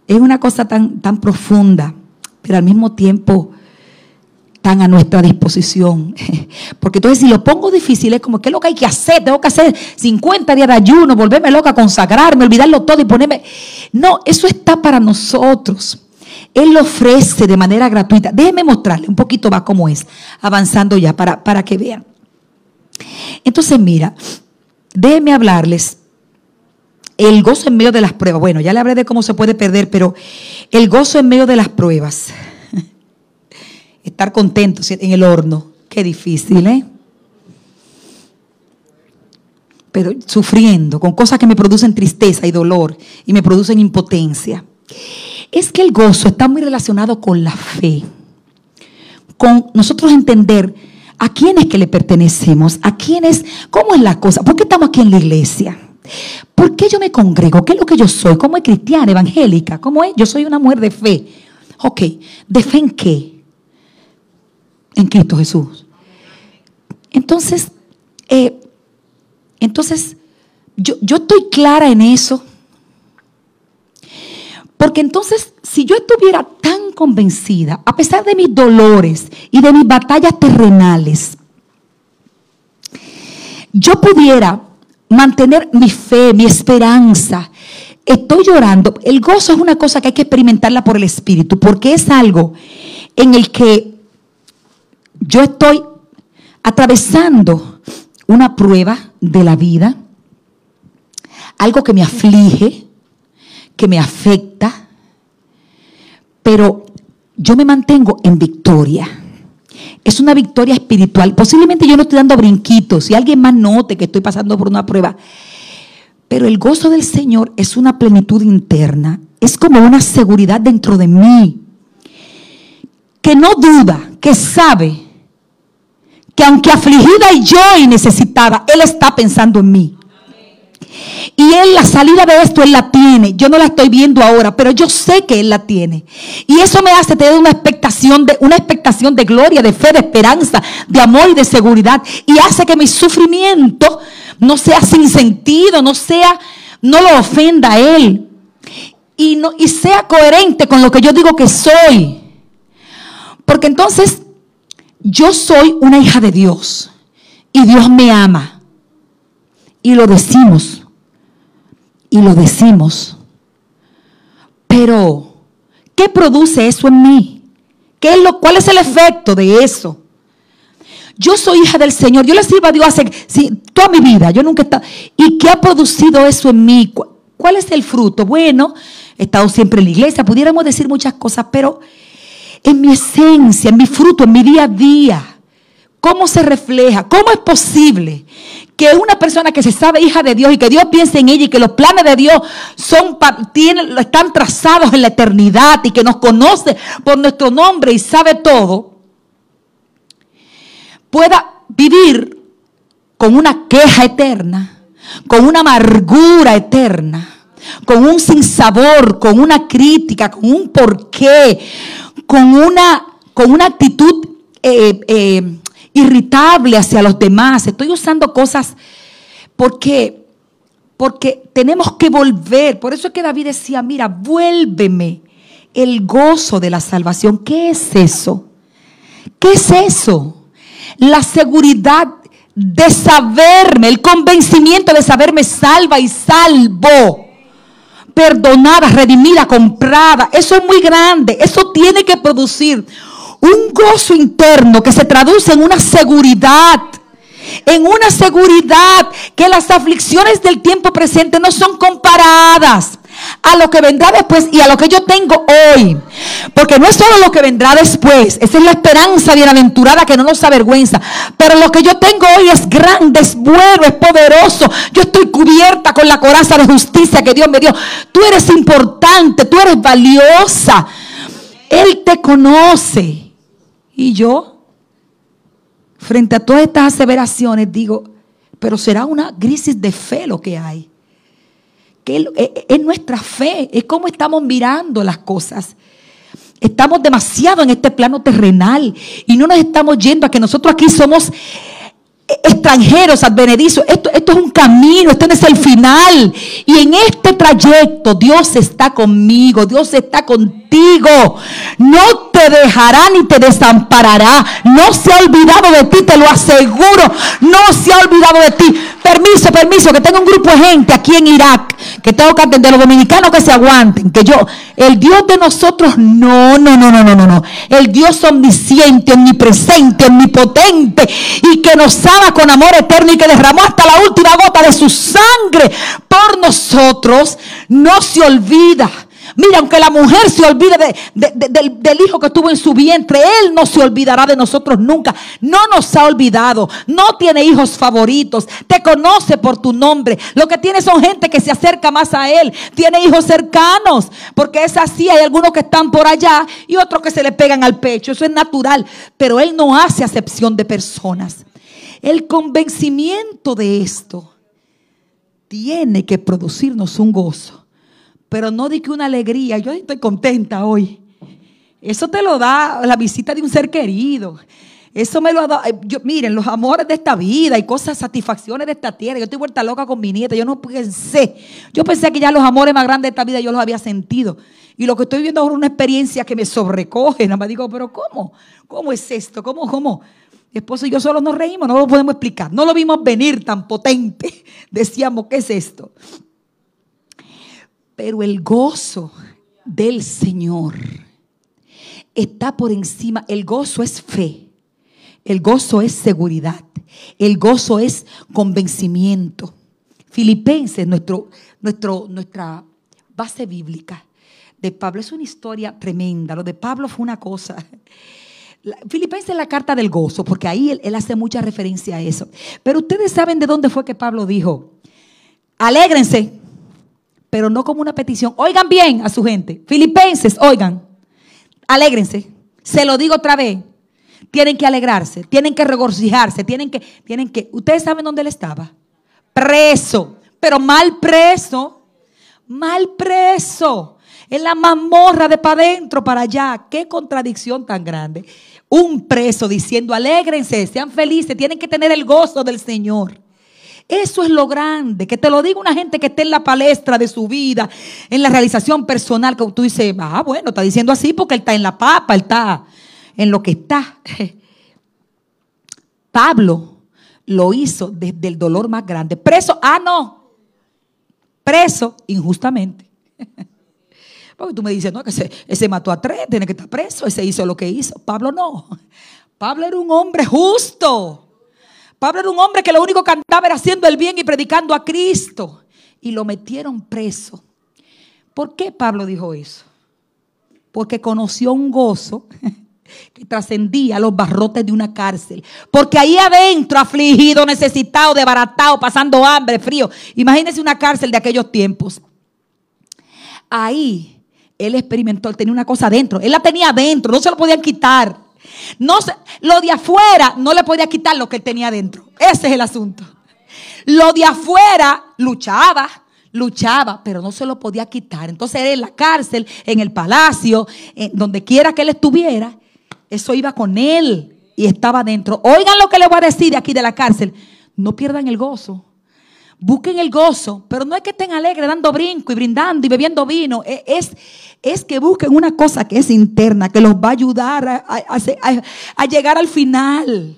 es una cosa tan, tan profunda, pero al mismo tiempo tan a nuestra disposición. <laughs> Porque entonces si lo pongo difícil es como, ¿qué es lo que hay que hacer? Tengo que hacer 50 días de ayuno, volverme loca, consagrarme, olvidarlo todo y ponerme... No, eso está para nosotros. Él lo ofrece de manera gratuita. Déjenme mostrarle un poquito más cómo es, avanzando ya para, para que vean. Entonces, mira, déjenme hablarles el gozo en medio de las pruebas. Bueno, ya le hablé de cómo se puede perder, pero el gozo en medio de las pruebas estar contentos en el horno. Qué difícil, ¿eh? Pero sufriendo, con cosas que me producen tristeza y dolor y me producen impotencia. Es que el gozo está muy relacionado con la fe. Con nosotros entender a quién es que le pertenecemos, a quién es, cómo es la cosa, por qué estamos aquí en la iglesia. ¿Por qué yo me congrego? ¿Qué es lo que yo soy? ¿Cómo es cristiana, evangélica? ¿Cómo es? Yo soy una mujer de fe. Ok, ¿de fe en qué? En Cristo Jesús. Entonces, eh, entonces yo, yo estoy clara en eso. Porque entonces, si yo estuviera tan convencida, a pesar de mis dolores y de mis batallas terrenales, yo pudiera mantener mi fe, mi esperanza. Estoy llorando. El gozo es una cosa que hay que experimentarla por el Espíritu, porque es algo en el que yo estoy atravesando una prueba de la vida, algo que me aflige, que me afecta, pero yo me mantengo en victoria. Es una victoria espiritual. Posiblemente yo no estoy dando brinquitos, si alguien más note que estoy pasando por una prueba. Pero el gozo del Señor es una plenitud interna, es como una seguridad dentro de mí, que no duda, que sabe que aunque afligida y yo y necesitada, Él está pensando en mí. Y Él la salida de esto, Él la tiene. Yo no la estoy viendo ahora, pero yo sé que Él la tiene. Y eso me hace tener una expectación de, una expectación de gloria, de fe, de esperanza, de amor y de seguridad. Y hace que mi sufrimiento no sea sin sentido, no sea, no lo ofenda a Él. Y, no, y sea coherente con lo que yo digo que soy. Porque entonces yo soy una hija de Dios. Y Dios me ama. Y lo decimos y lo decimos. Pero, ¿qué produce eso en mí? ¿Qué es lo, ¿Cuál es el efecto de eso? Yo soy hija del Señor. Yo le sirvo a Dios hace toda mi vida. Yo nunca he estado. ¿Y qué ha producido eso en mí? ¿Cuál es el fruto? Bueno, he estado siempre en la iglesia. Pudiéramos decir muchas cosas, pero en mi esencia, en mi fruto, en mi día a día, ¿cómo se refleja? ¿Cómo es posible que una persona que se sabe hija de Dios y que Dios piense en ella y que los planes de Dios son, tienen, están trazados en la eternidad y que nos conoce por nuestro nombre y sabe todo, pueda vivir con una queja eterna, con una amargura eterna, con un sinsabor, con una crítica, con un porqué, con una, con una actitud eh, eh, irritable hacia los demás. Estoy usando cosas porque, porque tenemos que volver. Por eso es que David decía, mira, vuélveme el gozo de la salvación. ¿Qué es eso? ¿Qué es eso? La seguridad de saberme, el convencimiento de saberme salva y salvo, perdonada, redimida, comprada. Eso es muy grande. Eso tiene que producir un gozo interno que se traduce en una seguridad. En una seguridad que las aflicciones del tiempo presente no son comparadas a lo que vendrá después y a lo que yo tengo hoy. Porque no es solo lo que vendrá después, esa es la esperanza bienaventurada que no nos avergüenza. Pero lo que yo tengo hoy es grande, es bueno, es poderoso. Yo estoy cubierta con la coraza de justicia que Dios me dio. Tú eres importante, tú eres valiosa. Él te conoce. Y yo, frente a todas estas aseveraciones, digo, pero será una crisis de fe lo que hay. Que es nuestra fe, es como estamos mirando las cosas. Estamos demasiado en este plano terrenal y no nos estamos yendo a que nosotros aquí somos extranjeros, advenedizos. Esto, esto es un camino, este no es el final. Y en este trayecto Dios está conmigo, Dios está No te dejará ni te desamparará. No se ha olvidado de ti, te lo aseguro. No se ha olvidado de ti. Permiso, permiso, que tengo un grupo de gente aquí en Irak que tengo que atender los dominicanos que se aguanten. Que yo, el Dios de nosotros, no, no, no, no, no, no, no. El Dios omnisciente, omnipresente, omnipotente y que nos ama con amor eterno y que derramó hasta la última gota de su sangre por nosotros, no se olvida Mira, aunque la mujer se olvide del, hijo que tuvo en su vientre, Él no se olvidará de nosotros nunca. No nos ha olvidado. No tiene hijos favoritos. Te conoce por tu nombre. Lo que tiene son gente que se acerca más a Él. Tiene hijos cercanos. Porque es así. Hay algunos que están por allá y otros que se le pegan al pecho. Eso es natural. Pero Él no hace acepción de personas. El convencimiento de esto tiene que producirnos un gozo pero no di que una alegría. Yo estoy contenta hoy. Eso te lo da la visita de un ser querido. Eso me lo ha dado. Miren, los amores de esta vida y cosas, satisfacciones de esta tierra. Yo estoy vuelta loca con mi nieta. Yo no pensé. Yo pensé que ya los amores más grandes de esta vida yo los había sentido. Y lo que estoy viendo es una experiencia que me sobrecoge. Nada más digo, pero ¿cómo? ¿Cómo es esto? ¿Cómo? ¿Cómo? Esposo y yo solo nos reímos, no lo podemos explicar. No lo vimos venir tan potente. <laughs> Decíamos, ¿qué es esto? Pero el gozo del Señor está por encima. El gozo es fe. El gozo es seguridad. El gozo es convencimiento. Filipenses, nuestro, nuestro, nuestra base bíblica de Pablo, es una historia tremenda. Lo de Pablo fue una cosa. Filipenses es la carta del gozo, porque ahí él, él hace mucha referencia a eso. Pero ustedes saben de dónde fue que Pablo dijo, alégrense pero no como una petición. Oigan bien a su gente. Filipenses, oigan, alégrense. Se lo digo otra vez. Tienen que alegrarse, tienen que regocijarse, tienen que, tienen que. ¿Ustedes saben dónde él estaba? Preso. pero mal preso, mal preso. En la mamorra de para adentro, para allá. Qué contradicción tan grande. Un preso diciendo, alégrense, sean felices, tienen que tener el gozo del Señor. Eso es lo grande, que te lo diga una gente que esté en la palestra de su vida, en la realización personal, que tú dices, ah, bueno, está diciendo así porque él está en la papa, él está en lo que está. <laughs> Pablo lo hizo desde el dolor más grande. Preso, ah, no, preso injustamente. <laughs> Porque tú me dices, no, que ese, mató a tres, tiene que estar preso, ese hizo lo que hizo. Pablo no. Pablo era un hombre justo. Pablo era un hombre que lo único que andaba era haciendo el bien y predicando a Cristo. Y lo metieron preso. ¿Por qué Pablo dijo eso? Porque conoció un gozo <laughs> que trascendía los barrotes de una cárcel. Porque ahí adentro, afligido, necesitado, desbaratado, pasando hambre, frío. Imagínense una cárcel de aquellos tiempos. Ahí él experimentó, él tenía una cosa adentro. Él la tenía adentro, no se lo podían quitar. No lo de afuera no le podía quitar lo que él tenía adentro. Ese es el asunto. Lo de afuera luchaba, luchaba, pero no se lo podía quitar. Entonces él en la cárcel, en el palacio, donde quiera que él estuviera, eso iba con él y estaba adentro. Oigan lo que le voy a decir de aquí de la cárcel. No pierdan el gozo. Busquen el gozo, pero no es que estén alegres dando brinco y brindando y bebiendo vino. E, es, es que busquen una cosa que es interna, que los va a ayudar a, llegar al final.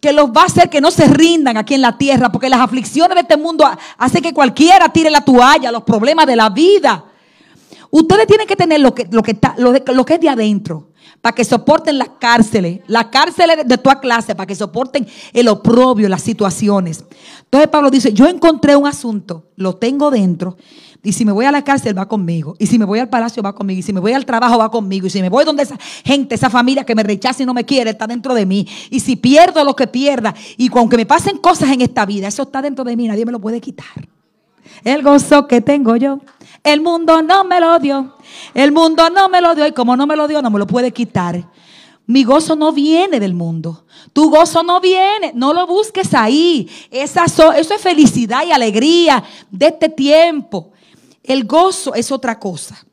Que los va a hacer que no se rindan aquí en la tierra, porque las aflicciones de este mundo hacen que cualquiera tire la toalla, los problemas de la vida. Ustedes tienen que tener lo que, está, lo que es de adentro para que soporten las cárceles, las cárceles de toda clase, para que soporten el oprobio, las situaciones. Entonces Pablo dice, yo encontré un asunto, lo tengo dentro, y si me voy a la cárcel va conmigo, y si me voy al palacio va conmigo, y si me voy al trabajo va conmigo, y si me voy donde esa gente, esa familia que me rechaza y no me quiere, está dentro de mí, y si pierdo lo que pierda, y aunque me pasen cosas en esta vida, eso está dentro de mí, nadie me lo puede quitar. El gozo que tengo yo, el mundo no me lo dio. El mundo no me lo dio y como no me lo dio, no me lo puede quitar. Mi gozo no viene del mundo. Tu gozo no viene. No lo busques ahí. Esa eso es felicidad y alegría de este tiempo. El gozo es otra cosa.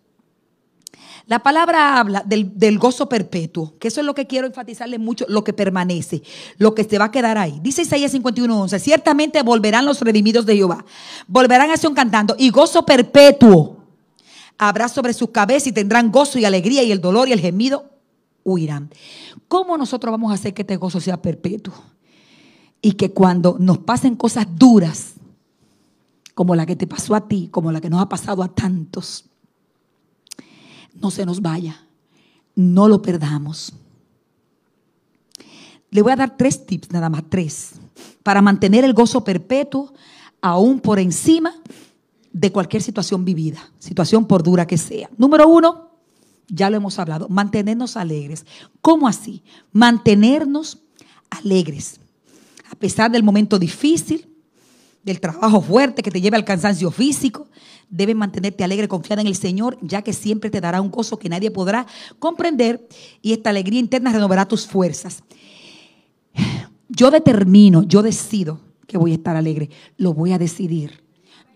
La palabra habla del, gozo perpetuo, que eso es lo que quiero enfatizarle mucho, lo que permanece, lo que se va a quedar ahí. Dice Isaías 51:11, ciertamente volverán los redimidos de Jehová, volverán a Sion cantando, y gozo perpetuo habrá sobre su cabeza y tendrán gozo y alegría y el dolor y el gemido huirán. ¿Cómo nosotros vamos a hacer que este gozo sea perpetuo? Y que cuando nos pasen cosas duras, como la que te pasó a ti, como la que nos ha pasado a tantos, no se nos vaya, no lo perdamos. Le voy a dar tres tips, nada más tres, para mantener el gozo perpetuo aún por encima de cualquier situación vivida, situación por dura que sea. Número uno, ya lo hemos hablado, mantenernos alegres. ¿Cómo así? Mantenernos alegres. A pesar del momento difícil, del trabajo fuerte que te lleva al cansancio físico, debes mantenerte alegre, confiada en el Señor, ya que siempre te dará un gozo que nadie podrá comprender y esta alegría interna renovará tus fuerzas. Yo determino, yo decido que voy a estar alegre, lo voy a decidir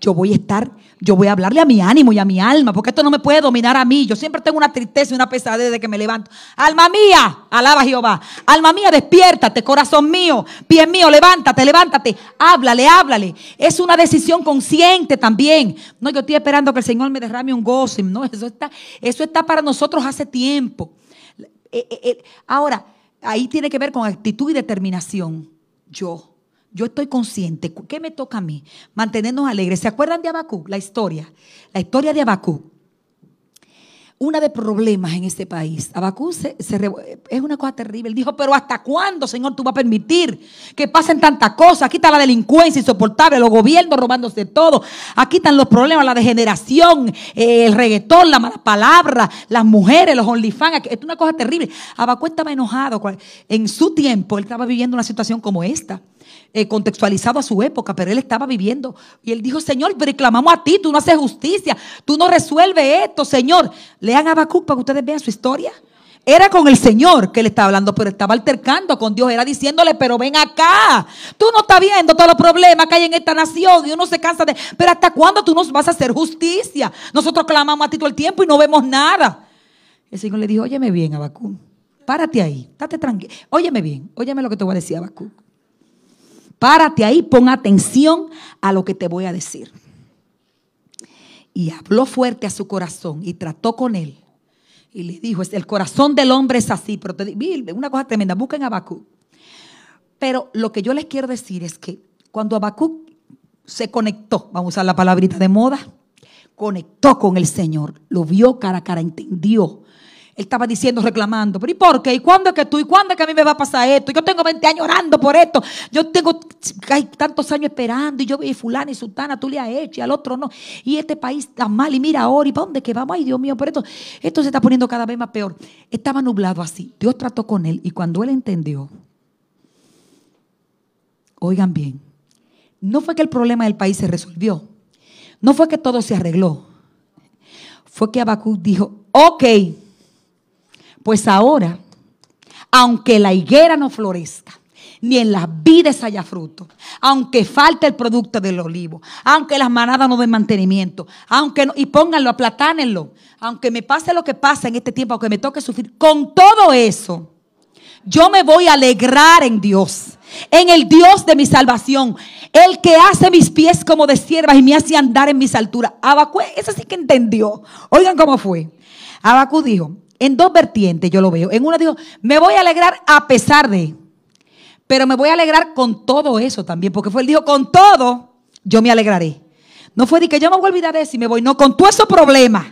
yo voy a estar, yo voy a hablarle a mi ánimo y a mi alma, porque esto no me puede dominar a mí. Yo siempre tengo una tristeza y una pesadez desde que me levanto. Alma mía, alaba Jehová. Alma mía, despiértate, corazón mío, pie mío, levántate, levántate. Háblale, háblale. Es una decisión consciente también. No, yo estoy esperando que el Señor me derrame un gozo. No, eso está, eso está para nosotros hace tiempo. Eh, eh, eh, ahora, ahí tiene que ver con actitud y determinación. Yo yo estoy consciente. ¿Qué me toca a mí? Mantenernos alegres. ¿Se acuerdan de Abacú? La historia. La historia de Abacú. Una de problemas en este país. Abacú es una cosa terrible. Él dijo, pero ¿hasta cuándo, Señor, tú vas a permitir que pasen tantas cosas? Aquí está la delincuencia insoportable, los gobiernos robándose todo. Aquí están los problemas, la degeneración, eh, el reggaetón, la mala palabra, las mujeres, los OnlyFans. Es una cosa terrible. Abacú estaba enojado. En su tiempo, él estaba viviendo una situación como esta. Eh, contextualizado a su época, pero él estaba viviendo. Y él dijo, Señor, pero clamamos a ti, tú no haces justicia, tú no resuelves esto, Señor. Lean a Habacuc para que ustedes vean su historia. Era con el Señor que le estaba hablando, pero estaba altercando con Dios. Era diciéndole, pero ven acá. Tú no estás viendo todos los problemas que hay en esta nación y uno se cansa de, pero ¿hasta cuándo tú nos vas a hacer justicia? Nosotros clamamos a ti todo el tiempo y no vemos nada. El Señor le dijo, óyeme bien, Abacú. Párate ahí, estate tranquilo. Óyeme bien, óyeme lo que te voy a decir, Abacú. Párate ahí, pon atención a lo que te voy a decir. Y habló fuerte a su corazón y trató con él y le dijo, el corazón del hombre es así, pero te una cosa tremenda, busquen a Habacuc. Pero lo que yo les quiero decir es que cuando Habacuc se conectó, vamos a usar la palabrita de moda, conectó con el Señor, lo vio cara a cara, entendió él estaba diciendo, reclamando, pero ¿y por qué? ¿Y cuándo es que tú? ¿Y cuándo es que a mí me va a pasar esto? Yo tengo 20 años orando por esto. Yo tengo tantos años esperando y yo y fulana y sultana, tú le has hecho y al otro no. Y este país está mal y mira ahora, ¿y para dónde que vamos? Ay, Dios mío, pero esto, esto se está poniendo cada vez más peor. Estaba nublado así. Dios trató con él y cuando él entendió, oigan bien, no fue que el problema del país se resolvió. No fue que todo se arregló. Fue que Abacú dijo, ok, pues ahora, aunque la higuera no florezca, ni en las vides haya fruto, aunque falte el producto del olivo, aunque las manadas no den mantenimiento, aunque y pónganlo, aplatánenlo, aunque me pase lo que pasa en este tiempo, aunque me toque sufrir, con todo eso, yo me voy a alegrar en Dios, en el Dios de mi salvación, el que hace mis pies como de siervas y me hace andar en mis alturas. Abacú, ese sí que entendió. Oigan cómo fue. Abacú dijo, en dos vertientes yo lo veo. En una dijo, me voy a alegrar a pesar de, pero me voy a alegrar con todo eso también, porque fue él dijo, con todo yo me alegraré. No fue de que yo me voy a olvidar de eso y me voy, no, con todo esos problemas.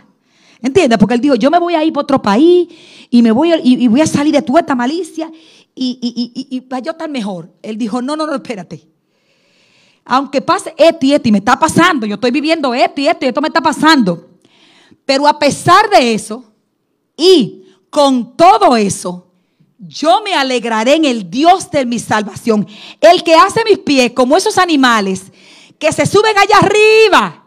¿Entiendes? Porque él dijo, yo me voy a ir para otro país y me voy a, y, voy a salir de toda esta malicia y, y, y, para yo estar mejor. Él dijo, no, no, no, espérate. Aunque pase esto y esto y me está pasando, yo estoy viviendo esto y esto y esto me está pasando. Pero a pesar de eso, y con todo eso, yo me alegraré en el Dios de mi salvación. El que hace mis pies como esos animales que se suben allá arriba.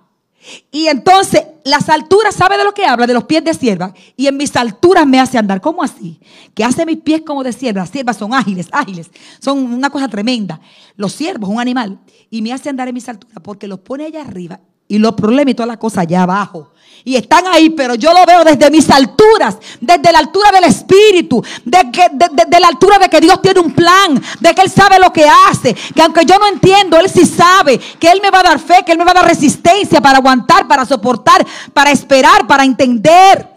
Y entonces las alturas, ¿sabe de lo que habla? De los pies de sierva. Y en mis alturas me hace andar. ¿Cómo así? Que hace mis pies como de sierva. Las siervas son ágiles, ágiles. Son una cosa tremenda. Los siervos, un animal. Y me hace andar en mis alturas porque los pone allá arriba. Y los problemas y todas las cosas allá abajo y están ahí, pero yo lo veo desde mis alturas, desde la altura del Espíritu, de, que, de, la altura de que Dios tiene un plan, de que Él sabe lo que hace, que aunque yo no entiendo, Él sí sabe, que Él me va a dar fe, que Él me va a dar resistencia para aguantar, para soportar, para esperar, para entender.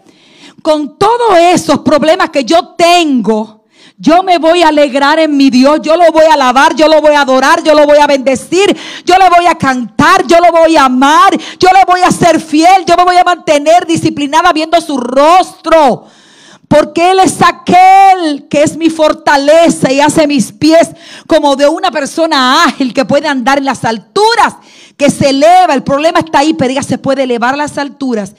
Con todos esos problemas que yo tengo, yo me voy a alegrar en mi Dios, yo lo voy a alabar, yo lo voy a adorar, yo lo voy a bendecir, yo le voy a cantar, yo lo voy a amar, yo le voy a ser fiel, yo me voy a mantener disciplinada viendo su rostro. Porque Él es aquel que es mi fortaleza y hace mis pies como de una persona ágil que puede andar en las alturas, que se eleva. El problema está ahí, pero ella se puede elevar a las alturas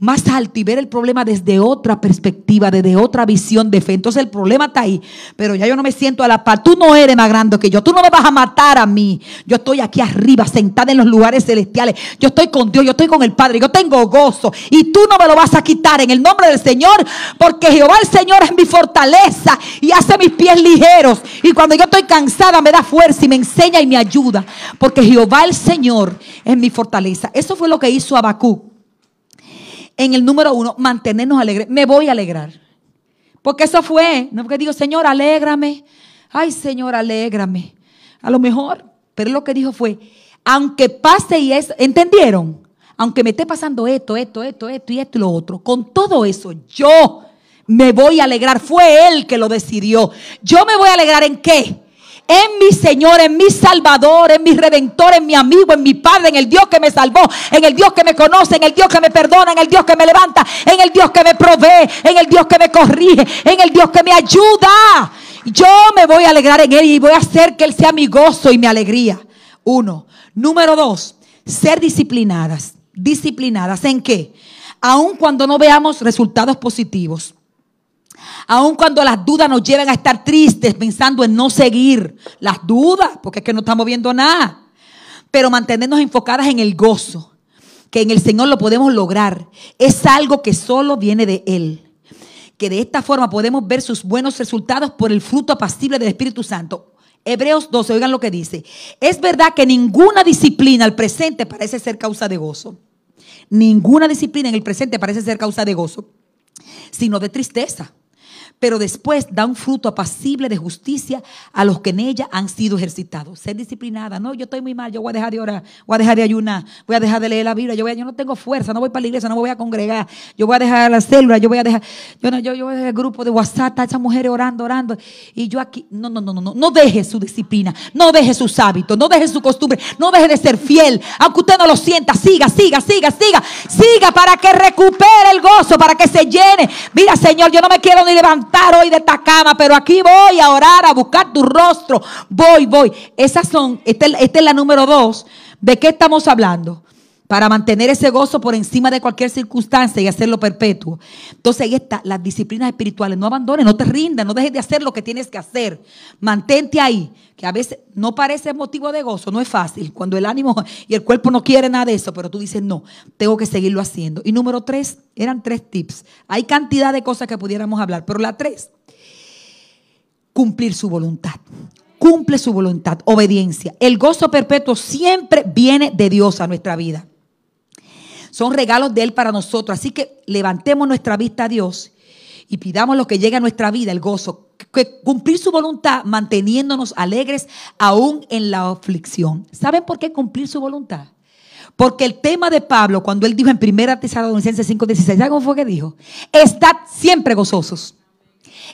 más alto y ver el problema desde otra perspectiva, desde otra visión de fe. Entonces el problema está ahí, pero ya yo no me siento a la par. Tú no eres más grande que yo, tú no me vas a matar a mí. Yo estoy aquí arriba, sentada en los lugares celestiales. Yo estoy con Dios, yo estoy con el Padre, yo tengo gozo y tú no me lo vas a quitar en el nombre del Señor, porque Jehová el Señor es mi fortaleza y hace mis pies ligeros. Y cuando yo estoy cansada me da fuerza y me enseña y me ayuda, porque Jehová el Señor es mi fortaleza. Eso fue lo que hizo Abacú en el número uno, mantenernos alegres. Me voy a alegrar. Porque eso fue, no porque digo, Señor, alégrame. Ay, Señor, alégrame. A lo mejor, pero lo que dijo fue, aunque pase y es, ¿entendieron? Aunque me esté pasando esto, esto, esto, esto y esto y lo otro, con todo eso, yo me voy a alegrar. Fue Él que lo decidió. Yo me voy a alegrar en qué? En mi Señor, en mi Salvador, en mi Redentor, en mi amigo, en mi Padre, en el Dios que me salvó, en el Dios que me conoce, en el Dios que me perdona, en el Dios que me levanta, en el Dios que me provee, en el Dios que me corrige, en el Dios que me ayuda. Yo me voy a alegrar en Él y voy a hacer que Él sea mi gozo y mi alegría. Uno. Número dos, ser disciplinadas. ¿Disciplinadas en qué? Aun cuando no veamos resultados positivos. Aun cuando las dudas nos lleven a estar tristes pensando en no seguir las dudas, porque es que no estamos viendo nada. Pero mantenernos enfocadas en el gozo, que en el Señor lo podemos lograr. Es algo que solo viene de Él. que de esta forma podemos ver sus buenos resultados por el fruto apacible del Espíritu Santo. Hebreos 12, oigan lo que dice. Es verdad que ninguna disciplina al presente parece ser causa de gozo. Ninguna disciplina en el presente parece ser causa de gozo, sino de tristeza pero después da un fruto apacible de justicia a los que en ella han sido ejercitados. Ser disciplinada. No, yo estoy muy mal, yo voy a dejar de orar, voy a dejar de ayunar, voy a dejar de leer la Biblia, yo, voy yo no tengo fuerza, no voy para la iglesia, no me voy a congregar, yo voy a dejar la célula, yo voy a dejar, yo, no, yo, voy a el grupo de WhatsApp, a esas mujeres orando, orando. Y yo aquí, no, no, no, no, no, no deje su disciplina, no deje sus hábitos, no deje su costumbre, no deje de ser fiel, aunque usted no lo sienta, siga, siga, siga, siga, siga para que recupere el gozo, para que se llene. Mira, Señor, yo no me quiero ni levantar hoy de esta cama, pero aquí voy a orar, a buscar tu rostro. Voy, voy. Esas son, esta, esta es la número dos. ¿De qué estamos hablando? Para mantener ese gozo por encima de cualquier circunstancia y hacerlo perpetuo. Entonces ahí está, las disciplinas espirituales. No abandones, no te rindas, no dejes de hacer lo que tienes que hacer. Mantente ahí, que a veces no parece motivo de gozo, no es fácil. Cuando el ánimo y el cuerpo no quiere nada de eso, pero tú dices, no, tengo que seguirlo haciendo. Y número tres, eran tres tips. Hay cantidad de cosas que pudiéramos hablar, pero la tres, cumplir su voluntad cumple su voluntad, obediencia. El gozo perpetuo siempre viene de Dios a nuestra vida. Son regalos de Él para nosotros. Así que levantemos nuestra vista a Dios y pidamos lo que llegue a nuestra vida, el gozo. Que cumplir su voluntad manteniéndonos alegres aún en la aflicción. ¿Saben por qué cumplir su voluntad? Porque el tema de Pablo, cuando él dijo en 1 Tesalonicenses 5:16, ¿saben cómo fue que dijo? Estad siempre gozosos.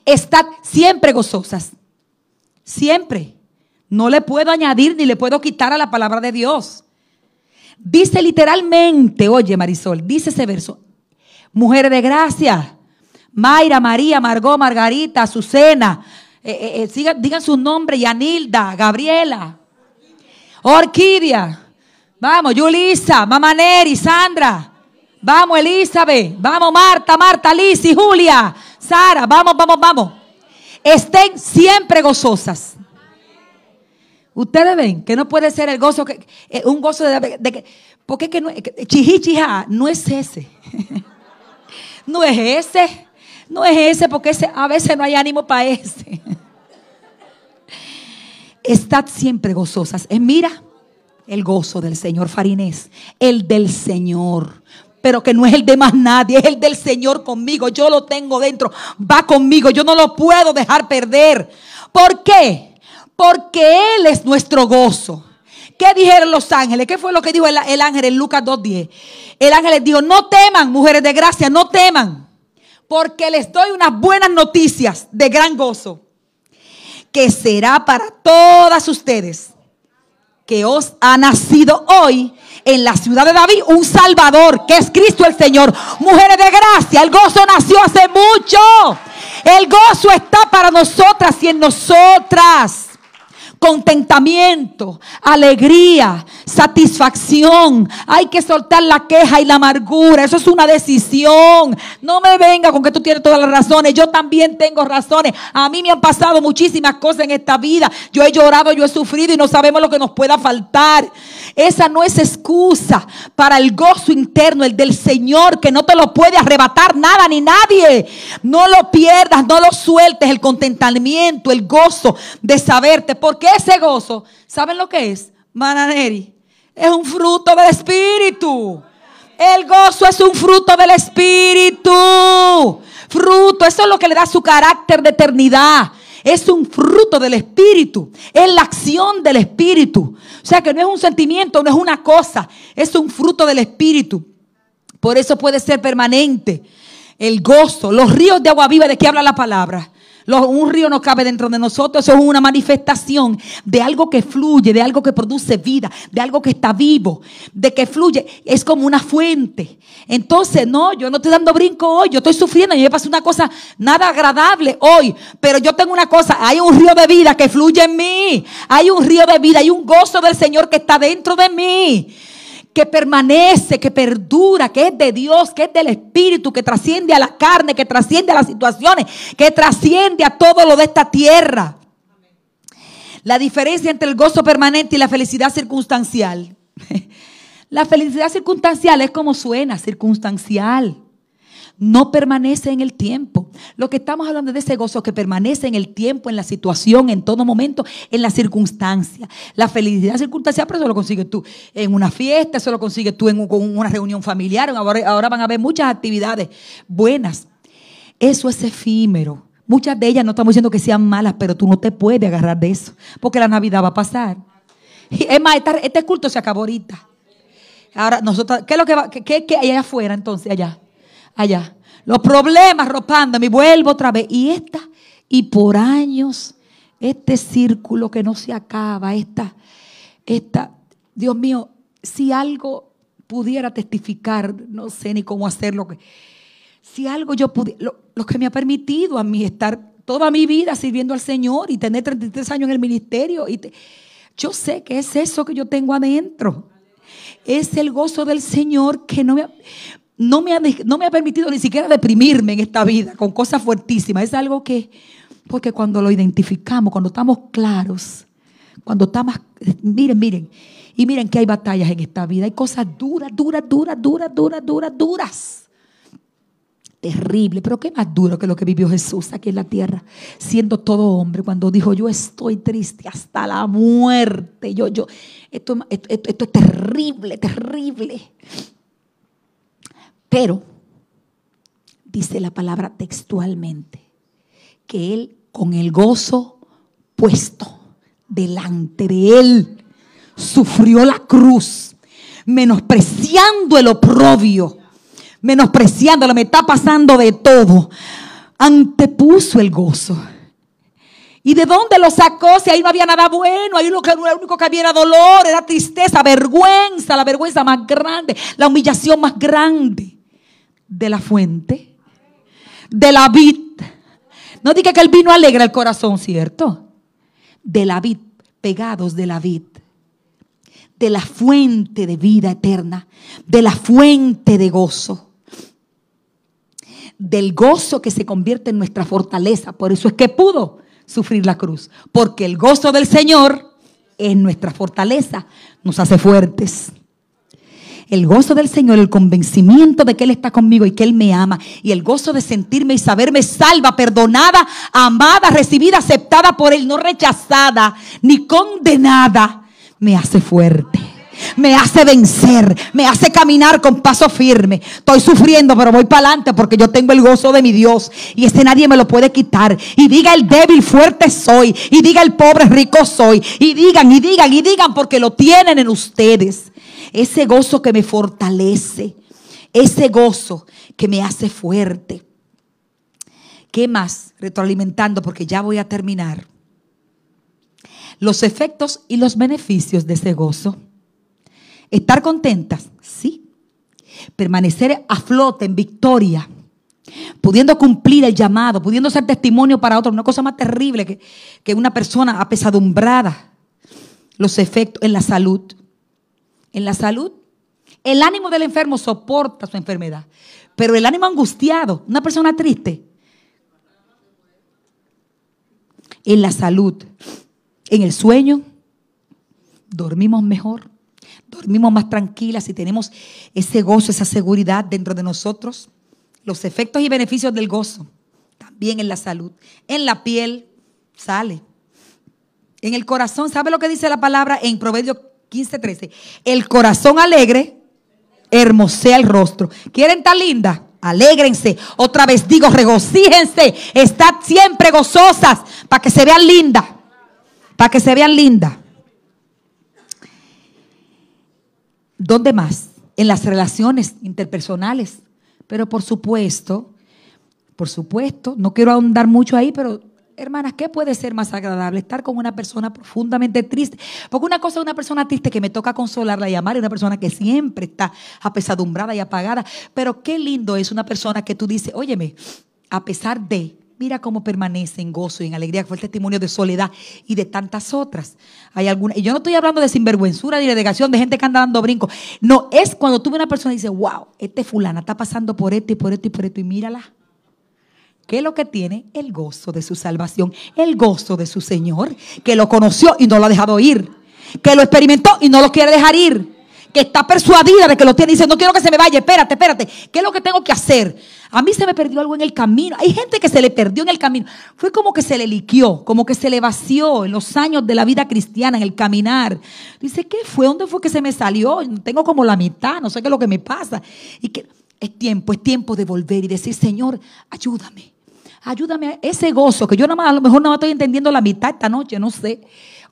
Estad siempre gozosas. Siempre. No le puedo añadir ni le puedo quitar a la palabra de Dios. Dice literalmente, oye Marisol, dice ese verso, mujeres de gracia, Mayra, María, Margot, Margarita, Azucena, eh, eh, eh, digan su nombre, Yanilda, Gabriela, Orquídea, vamos, Yulisa, Mamá Neri, Sandra, vamos Elizabeth, vamos Marta, Marta, Liz Julia, Sara, vamos, vamos, vamos. Estén siempre gozosas. Ustedes ven que no puede ser el gozo, que, eh, un gozo de, que, porque es que no, chihichija no es ese. <laughs> no es ese. No es ese porque ese, a veces no hay ánimo para ese. <laughs> Estad siempre gozosas. Es mira el gozo del Señor Farinés, el del Señor. Pero que no es el de más nadie, es el del Señor conmigo. Yo lo tengo dentro, va conmigo. Yo no lo puedo dejar perder. ¿Por qué? Porque Él es nuestro gozo. ¿Qué dijeron los ángeles? ¿Qué fue lo que dijo el, ángel en Lucas 2.10? El ángel les dijo, no teman, mujeres de gracia, no teman, porque les doy unas buenas noticias de gran gozo, que será para todas ustedes, que os ha nacido hoy en la ciudad de David un Salvador, que es Cristo el Señor. Mujeres de gracia, el gozo nació hace mucho. El gozo está para nosotras y en nosotras contentamiento, alegría, satisfacción. Hay que soltar la queja y la amargura. Eso es una decisión. No me venga con que tú tienes todas las razones. Yo también tengo razones. A mí me han pasado muchísimas cosas en esta vida. Yo he llorado, yo he sufrido y no sabemos lo que nos pueda faltar. Esa no es excusa para el gozo interno, el del Señor, que no te lo puede arrebatar nada ni nadie. No lo pierdas, no lo sueltes. El contentamiento, el gozo de saberte. Porque ese gozo, ¿saben lo que es? Mananeri. Es un fruto del Espíritu. El gozo es un fruto del Espíritu. Fruto, eso es lo que le da su carácter de eternidad. Es un fruto del Espíritu. Es la acción del Espíritu. O sea que no es un sentimiento, no es una cosa. Es un fruto del Espíritu. Por eso puede ser permanente. El gozo, los ríos de agua viva, ¿de qué habla la palabra? Un río no cabe dentro de nosotros. Eso es una manifestación de algo que fluye, de algo que produce vida, de algo que está vivo, de que fluye. Es como una fuente. Entonces, no, yo no estoy dando brinco hoy. Yo estoy sufriendo. Y me pasa una cosa nada agradable hoy. Pero yo tengo una cosa. Hay un río de vida que fluye en mí. Hay un río de vida. Hay un gozo del Señor que está dentro de mí que permanece, que perdura, que es de Dios, que es del Espíritu, que trasciende a la carne, que trasciende a las situaciones, que trasciende a todo lo de esta tierra. La diferencia entre el gozo permanente y la felicidad circunstancial. <laughs> La felicidad circunstancial es como suena, circunstancial. No permanece en el tiempo. Lo que estamos hablando de ese gozo que permanece en el tiempo, en la situación, en todo momento, en la circunstancia. La felicidad circunstancial, pero eso lo consigues tú en una fiesta, eso lo consigues tú en una reunión familiar. Ahora, van a haber muchas actividades buenas. Eso es efímero. Muchas de ellas no estamos diciendo que sean malas, pero tú no te puedes agarrar de eso, porque la Navidad va a pasar. Es más, este culto se acabó ahorita. Ahora, nosotros, ¿qué es lo que va? ¿Qué, hay allá afuera entonces, allá? Allá. Los problemas ropándome, vuelvo otra vez. Y esta, y por años, este círculo que no se acaba, esta, esta, Dios mío, si algo pudiera testificar, no sé ni cómo hacerlo, si algo yo pudiera, lo, que me ha permitido a mí estar toda mi vida sirviendo al Señor y tener 33 años en el ministerio, y yo sé que es eso que yo tengo adentro es el gozo del Señor que no me, no, me ha, no me ha permitido ni siquiera deprimirme en esta vida con cosas fuertísimas. Es algo que, porque cuando lo identificamos, cuando estamos claros, cuando estamos, miren, miren, y miren que hay batallas en esta vida, hay cosas duras, duras, duras, duras, duras, duras, duras terrible, pero qué más duro que lo que vivió Jesús aquí en la tierra, siendo todo hombre, cuando dijo, yo estoy triste hasta la muerte, yo, yo, esto, esto, es terrible, terrible. Pero, dice la palabra textualmente, que él con el gozo puesto delante de él, sufrió la cruz, menospreciando el oprobio menospreciándolo, me está pasando de todo. Antepuso el gozo. ¿Y de dónde lo sacó? Si ahí no había nada bueno, ahí lo, lo único que había era dolor, era tristeza, vergüenza, la vergüenza más grande, la humillación más grande de la fuente, de la vid. No diga que el vino alegra el corazón, ¿cierto? De la vid, pegados de la vid, de la fuente de vida eterna, de la fuente de gozo del gozo que se convierte en nuestra fortaleza. Por eso es que pudo sufrir la cruz. Porque el gozo del Señor es nuestra fortaleza, nos hace fuertes. El gozo del Señor, el convencimiento de que Él está conmigo y que Él me ama. Y el gozo de sentirme y saberme salva, perdonada, amada, recibida, aceptada por Él, no rechazada ni condenada, me hace fuerte me hace vencer, me hace caminar con paso firme. Estoy sufriendo, pero voy para adelante porque yo tengo el gozo de mi Dios y ese nadie me lo puede quitar. Y diga el débil, fuerte soy. Y diga el pobre, rico soy. Y digan, y digan, y digan porque lo tienen en ustedes. Ese gozo que me fortalece, ese gozo que me hace fuerte. ¿Qué más? Retroalimentando porque ya voy a terminar. Los efectos y los beneficios de ese gozo. Estar contentas, sí. Permanecer a flote, en victoria, pudiendo cumplir el llamado, pudiendo ser testimonio para otros. Una cosa más terrible que, que una persona apesadumbrada. Los efectos en la salud. En la salud, el ánimo del enfermo soporta su enfermedad. Pero el ánimo angustiado, una persona triste, en la salud, en el sueño, dormimos mejor dormimos más tranquilas y tenemos ese gozo, esa seguridad dentro de nosotros. Los efectos y beneficios del gozo, también en la salud. En la piel sale. En el corazón, ¿sabe lo que dice la palabra en Proverbios 15, 13? El corazón alegre hermosea el rostro. ¿Quieren estar linda? Alégrense. Otra vez digo, regocíjense. Estad siempre gozosas para que se vean lindas. Para que se vean lindas. ¿Dónde más? En las relaciones interpersonales. Pero por supuesto, por supuesto, no quiero ahondar mucho ahí, pero hermanas, ¿qué puede ser más agradable? Estar con una persona profundamente triste. Porque una cosa es una persona triste que me toca consolarla y amar, y una persona que siempre está apesadumbrada y apagada. Pero qué lindo es una persona que tú dices, óyeme, a pesar de, Mira cómo permanece en gozo y en alegría, que fue el testimonio de soledad y de tantas otras. Hay alguna, y yo no estoy hablando de sinvergüenzura ni de negación, de gente que anda dando brinco. No, es cuando tú ves una persona y dices, wow, este fulana está pasando por esto y por esto y por esto, y mírala. ¿Qué es lo que tiene? El gozo de su salvación, el gozo de su Señor, que lo conoció y no lo ha dejado ir, que lo experimentó y no lo quiere dejar ir que está persuadida de que lo tiene. Dice, no quiero que se me vaya, espérate, espérate. ¿Qué es lo que tengo que hacer? A mí se me perdió algo en el camino. Hay gente que se le perdió en el camino. Fue como que se le liquió, como que se le vació en los años de la vida cristiana, en el caminar. Dice, ¿qué fue? ¿Dónde fue que se me salió? Tengo como la mitad, no sé qué es lo que me pasa. Y que es tiempo, es tiempo de volver y decir, Señor, ayúdame. Ayúdame a ese gozo, que yo nada más, a lo mejor no estoy entendiendo la mitad esta noche, no sé.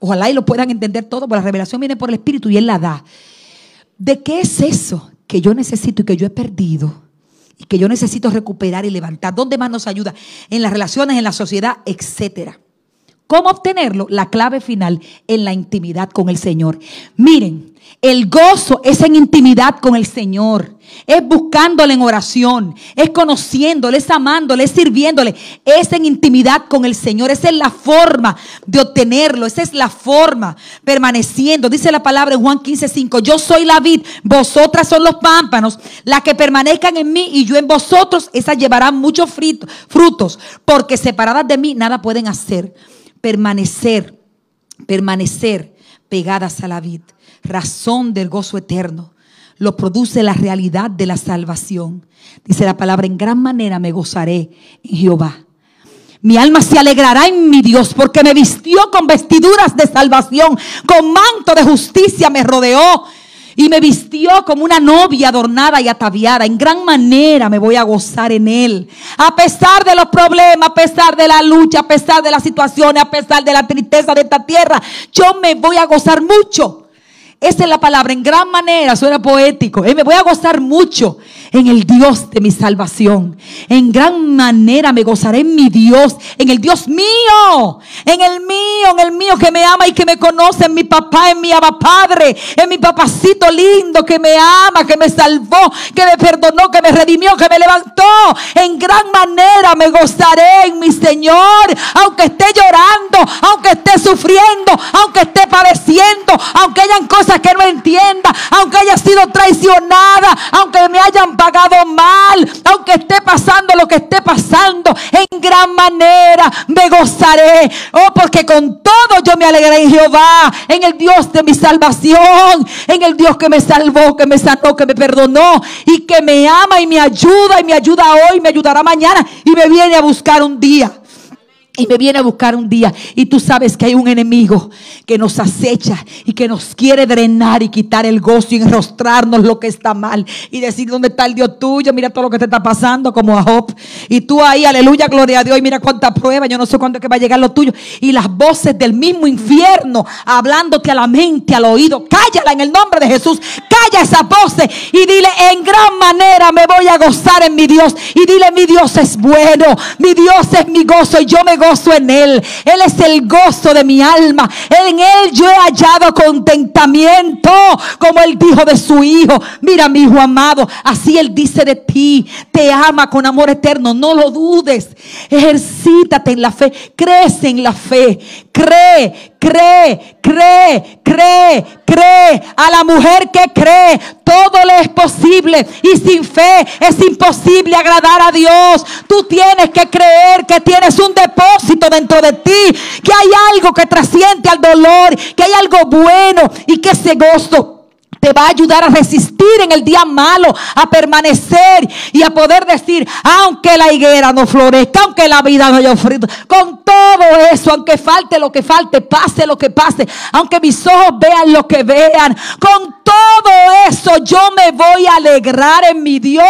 Ojalá y lo puedan entender todo, porque la revelación viene por el Espíritu y Él la da. ¿De qué es eso que yo necesito y que yo he perdido? Y que yo necesito recuperar y levantar. ¿Dónde más nos ayuda? En las relaciones, en la sociedad, etcétera. ¿Cómo obtenerlo? La clave final en la intimidad con el Señor. Miren, el gozo es en intimidad con el Señor. Es buscándole en oración. Es conociéndole, es amándole, es sirviéndole. Es en intimidad con el Señor. Esa es la forma de obtenerlo. Esa es la forma permaneciendo. Dice la palabra en Juan 15, 5. Yo soy la vid, vosotras son los pámpanos. Las que permanezcan en mí y yo en vosotros, esas llevarán muchos frutos. Porque separadas de mí nada pueden hacer. Permanecer, permanecer pegadas a la vid razón del gozo eterno. Lo produce la realidad de la salvación. Dice la palabra, en gran manera me gozaré en Jehová. Mi alma se alegrará en mi Dios porque me vistió con vestiduras de salvación, con manto de justicia me rodeó y me vistió como una novia adornada y ataviada. En gran manera me voy a gozar en Él. A pesar de los problemas, a pesar de la lucha, a pesar de las situaciones, a pesar de la tristeza de esta tierra, yo me voy a gozar mucho esa es la palabra, en gran manera, suena poético. Eh, me voy a gozar mucho en el Dios de mi salvación. En gran manera me gozaré en mi Dios, en el Dios mío, en el mío, en el mío que me ama y que me conoce, en mi papá, en mi ama padre, en mi papacito lindo que me ama, que me salvó, que me perdonó, que me redimió, que me levantó. En gran manera me gozaré en mi Señor, aunque esté llorando, aunque esté sufriendo, aunque esté padeciendo, aunque hayan cosas que no entienda, aunque haya sido traicionada, aunque me hayan pagado mal, aunque esté pasando lo que esté pasando, en gran manera me gozaré. Oh, porque con todo yo me alegraré en Jehová, en el Dios de mi salvación, en el Dios que me salvó, que me sanó, que me perdonó y que me ama y me ayuda y me ayuda hoy, me ayudará mañana y me viene a buscar un día. Y me viene a buscar un día y tú sabes que hay un enemigo que nos acecha y que nos quiere drenar y quitar el gozo y enrostrarnos lo que está mal y decir dónde está el Dios tuyo, mira todo lo que te está pasando como a Job. Y tú ahí, aleluya, gloria a Dios, y mira cuánta prueba, yo no sé cuándo es que va a llegar lo tuyo. Y las voces del mismo infierno hablándote a la mente, al oído, cállala en el nombre de Jesús, calla esas voces y dile en gran manera me voy a gozar en mi Dios. Y dile mi Dios es bueno, mi Dios es mi gozo y yo me gozo en Él. Él es el gozo de mi alma. En Él yo he hallado contentamiento, como Él dijo de su Hijo. Mira, mi Hijo amado, así Él dice de ti. Te ama con amor eterno. No lo dudes. Ejercítate en la fe. Crece en la fe. Cree, cree, cree, cree, cree. A la mujer que cree, todo le es posible. Y sin fe es imposible agradar a Dios. Tú tienes que creer que tienes un depósito dentro de ti. Que hay algo que trasciende al dolor. Que hay algo bueno. Y que ese gozo te va a ayudar a resistir en el día malo, a permanecer y a poder decir, aunque la higuera no florezca, aunque la vida no haya fruto, con todo eso, aunque falte lo que falte, pase lo que pase, aunque mis ojos vean lo que vean, con todo eso yo me voy a alegrar en mi Dios.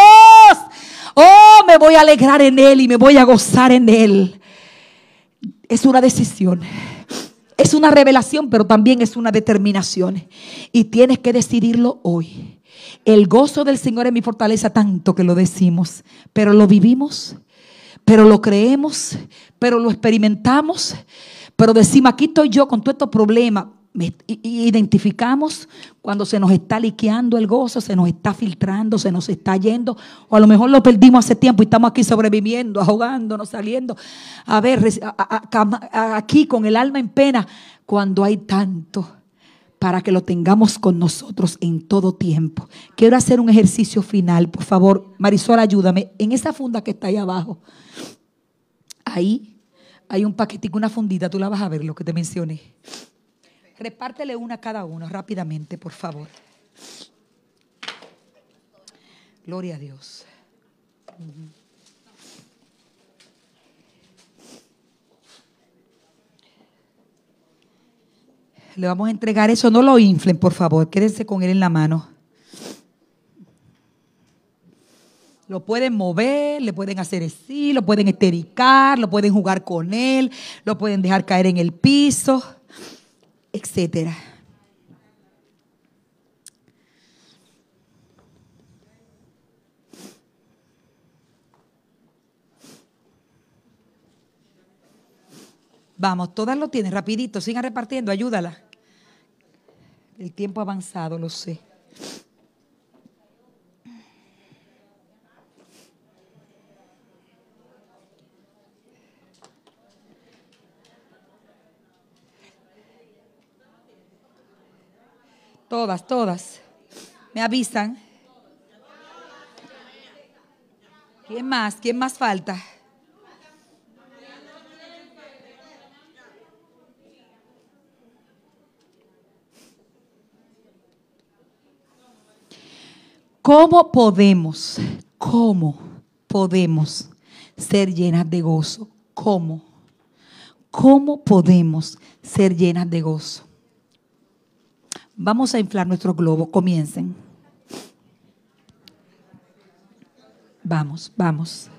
Oh, me voy a alegrar en Él y me voy a gozar en Él. Es una decisión. Es una revelación, pero también es una determinación. Y tienes que decidirlo hoy. El gozo del Señor es mi fortaleza tanto que lo decimos, pero lo vivimos, pero lo creemos, pero lo experimentamos, pero decimos, aquí estoy yo con todo estos problemas identificamos cuando se nos está liqueando el gozo, se nos está filtrando, se nos está yendo, o a lo mejor lo perdimos hace tiempo y estamos aquí sobreviviendo, <laughs> ahogándonos, saliendo, a ver, aquí con el alma en pena, cuando hay tanto para que lo tengamos con nosotros en todo tiempo. Quiero hacer un ejercicio final, por favor, Marisol, ayúdame. En esa funda que está ahí abajo, ahí hay un paquetico, una fundita, tú la vas a ver, lo que te mencioné. Repártele una a cada uno rápidamente, por favor. Gloria a Dios. Le vamos a entregar eso, no lo inflen, por favor, quédense con él en la mano. Lo pueden mover, le pueden hacer así, lo pueden estericar, lo pueden jugar con él, lo pueden dejar caer en el piso, etcétera. Vamos, todas lo tienen, rapidito, sigan repartiendo, ayúdala. El tiempo avanzado, lo sé. Todas, todas. Me avisan. ¿Quién más? ¿Quién más falta? ¿Cómo podemos, cómo podemos ser llenas de gozo? ¿Cómo? ¿Cómo podemos ser llenas de gozo? Vamos a inflar nuestro globo, comiencen. Vamos, vamos.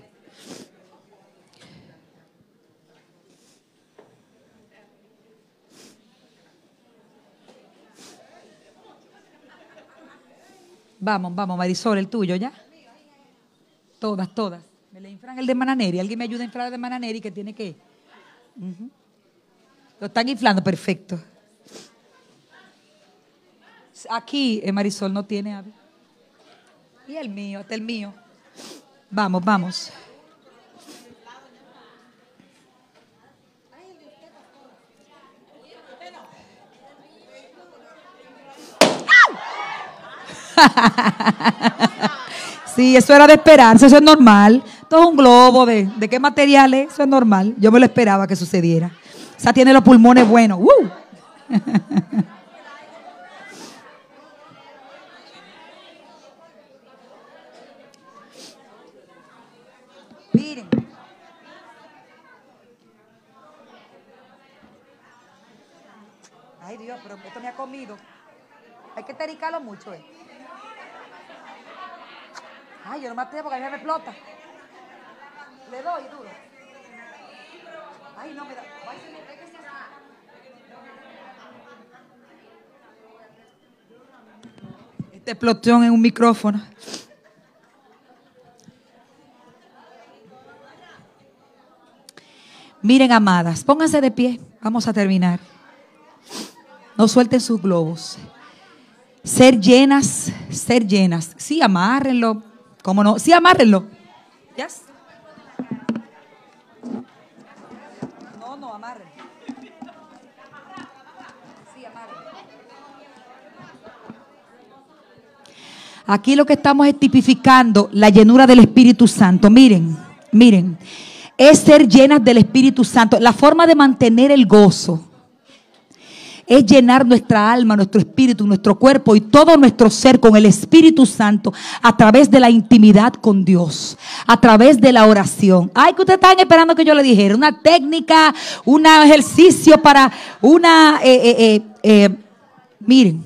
Vamos, vamos, Marisol, el tuyo, ¿ya? Todas, todas. Me le inflan el de Mananeri. ¿Alguien me ayuda a inflar el de Mananeri que tiene que? Lo están inflando, perfecto. Aquí eh, Marisol no tiene Y el mío, este el mío. Vamos, vamos. <laughs> sí, eso era de esperarse, eso es normal. Todo un globo de, de qué material es, eso es normal. Yo me lo esperaba que sucediera. Esa tiene los pulmones buenos. Miren. <laughs> Ay Dios, pero esto me ha comido. Hay que tericarlo mucho, eh. Ay, yo no me atrevo porque a mí me explota. Le doy duro. Ay, no me da. Esta explosión en un micrófono. Miren, amadas, pónganse de pie. Vamos a terminar. No suelten sus globos. Ser llenas, ser llenas. Sí, amárrenlo. ¿Cómo no? Sí, amárrenlo. Yes. No, no, amárrenlo. Sí, amárrenlo. Aquí lo que estamos es tipificando la llenura del Espíritu Santo. Miren, miren es ser llenas del Espíritu Santo. La forma de mantener el gozo es llenar nuestra alma, nuestro espíritu, nuestro cuerpo y todo nuestro ser con el Espíritu Santo a través de la intimidad con Dios, a través de la oración. Ay, que ustedes están esperando que yo le dijera, una técnica, un ejercicio para una... Eh, eh, eh, miren,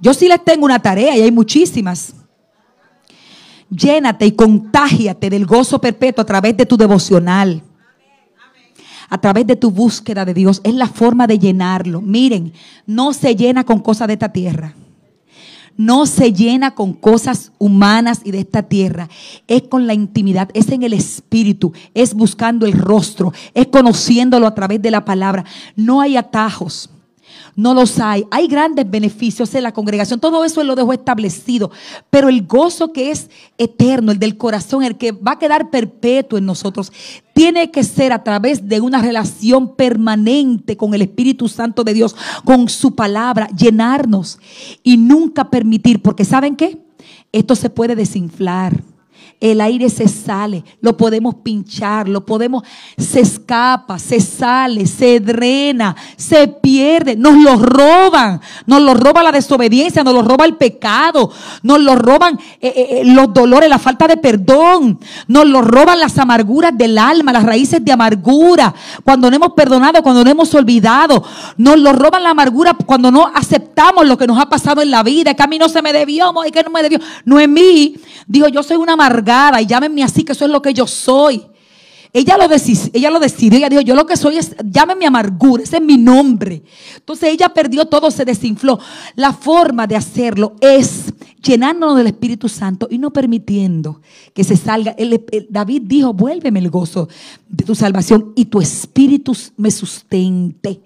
yo sí les tengo una tarea y hay muchísimas. Llénate y contágiate del gozo perpetuo a través de tu devocional. A través de tu búsqueda de Dios. Es la forma de llenarlo. Miren, no se llena con cosas de esta tierra. No se llena con cosas humanas y de esta tierra. Es con la intimidad, es en el espíritu, es buscando el rostro, es conociéndolo a través de la palabra. No hay atajos. No los hay. Hay grandes beneficios en la congregación. Todo eso lo dejó establecido. Pero el gozo que es eterno, el del corazón, el que va a quedar perpetuo en nosotros, tiene que ser a través de una relación permanente con el Espíritu Santo de Dios, con su palabra, llenarnos y nunca permitir, porque ¿saben qué? Esto se puede desinflar. El aire se sale, lo podemos pinchar, lo podemos, se escapa, se sale, se drena, se pierde, nos lo roban, nos lo roba la desobediencia, nos lo roba el pecado, nos lo roban eh, eh, eh, los dolores, la falta de perdón, nos lo roban las amarguras del alma, las raíces de amargura, cuando no hemos perdonado, cuando no hemos olvidado, nos lo roban la amargura cuando no aceptamos lo que nos ha pasado en la vida, que a mí no se me debió, que no me debió, no es mí, dijo yo soy una amargura y llámenme así, que eso es lo que yo soy. Ella lo, decidió, ella lo decidió, ella dijo, yo lo que soy es, llámenme amargura, ese es mi nombre. Entonces ella perdió todo, se desinfló. La forma de hacerlo es llenándonos del Espíritu Santo y no permitiendo que se salga. David dijo, vuélveme el gozo de tu salvación y tu Espíritu me sustente.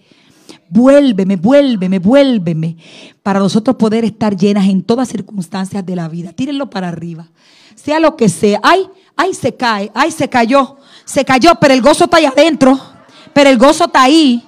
Vuélveme, vuélveme, vuélveme. Para nosotros poder estar llenas en todas circunstancias de la vida. Tírenlo para arriba sea lo que sea. Ay, ay, se cae, ay, se cayó, se cayó, pero el gozo está ahí adentro, pero el gozo está ahí.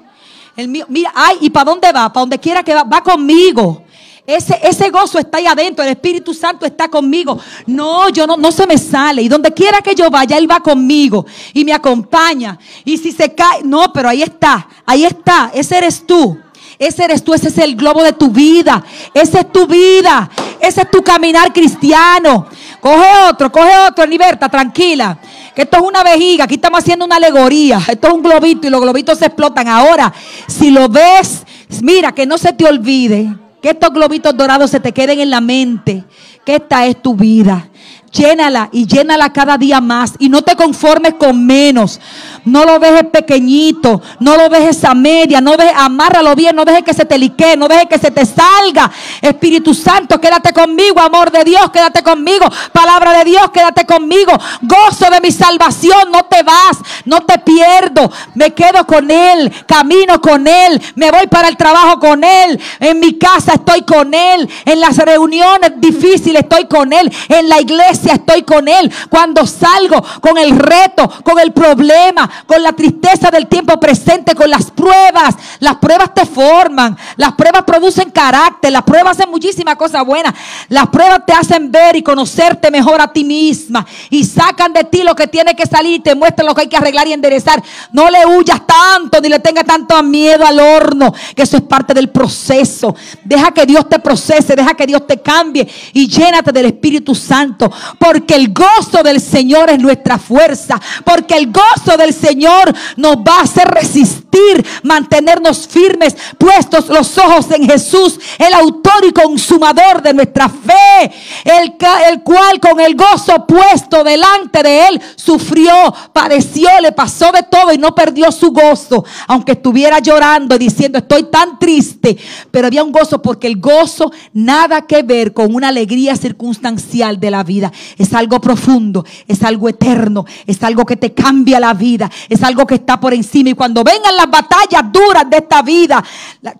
El mío, mira, ay, ¿y para dónde va? Para donde quiera que va, va conmigo. Ese, ese gozo está ahí adentro, el Espíritu Santo está conmigo. No, yo no, no se me sale. Y donde quiera que yo vaya, Él va conmigo y me acompaña. Y si se cae, no, pero ahí está, ahí está, ese eres tú. Ese eres tú, ese es el globo de tu vida. Esa es tu vida. Ese es tu caminar cristiano. Coge otro, coge otro, liberta, tranquila. Que esto es una vejiga, aquí estamos haciendo una alegoría. Esto es un globito y los globitos se explotan. Ahora, si lo ves, mira, que no se te olvide. Que estos globitos dorados se te queden en la mente. Que esta es tu vida. Llénala y llénala cada día más. Y no te conformes con menos. No lo dejes pequeñito. No lo dejes a media. No dejes, amárralo bien. No dejes que se te liquee. No dejes que se te salga. Espíritu Santo, quédate conmigo. Amor de Dios, quédate conmigo. Palabra de Dios, quédate conmigo. Gozo de mi salvación. No te vas. No te pierdo. Me quedo con Él. Camino con Él. Me voy para el trabajo con Él. En mi casa estoy con Él. En las reuniones difíciles estoy con Él. En la iglesia estoy con Él. Cuando salgo con el reto, con el problema, con la tristeza del tiempo presente, con las pruebas. Las pruebas te forman. Las pruebas producen carácter. Las pruebas hacen muchísimas cosas buenas. Las pruebas te hacen ver y conocerte mejor a ti misma. Y sacan de ti lo que tiene que salir y te muestran lo que hay que arreglar y enderezar. No le huyas tanto ni le tengas tanto miedo al horno. Que eso es parte del proceso. Deja que Dios te procese. Deja que Dios te cambie. Y llénate del Espíritu Santo porque el gozo del Señor es nuestra fuerza, porque el gozo del Señor nos va a hacer resistir, mantenernos firmes, puestos los ojos en Jesús, el autor y consumador de nuestra fe, el, el cual con el gozo puesto delante de él sufrió, padeció, le pasó de todo y no perdió su gozo, aunque estuviera llorando diciendo estoy tan triste, pero había un gozo porque el gozo nada que ver con una alegría circunstancial de la vida es algo profundo, es algo eterno, es algo que te cambia la vida, es algo que está por encima. Y cuando vengan las batallas duras de esta vida,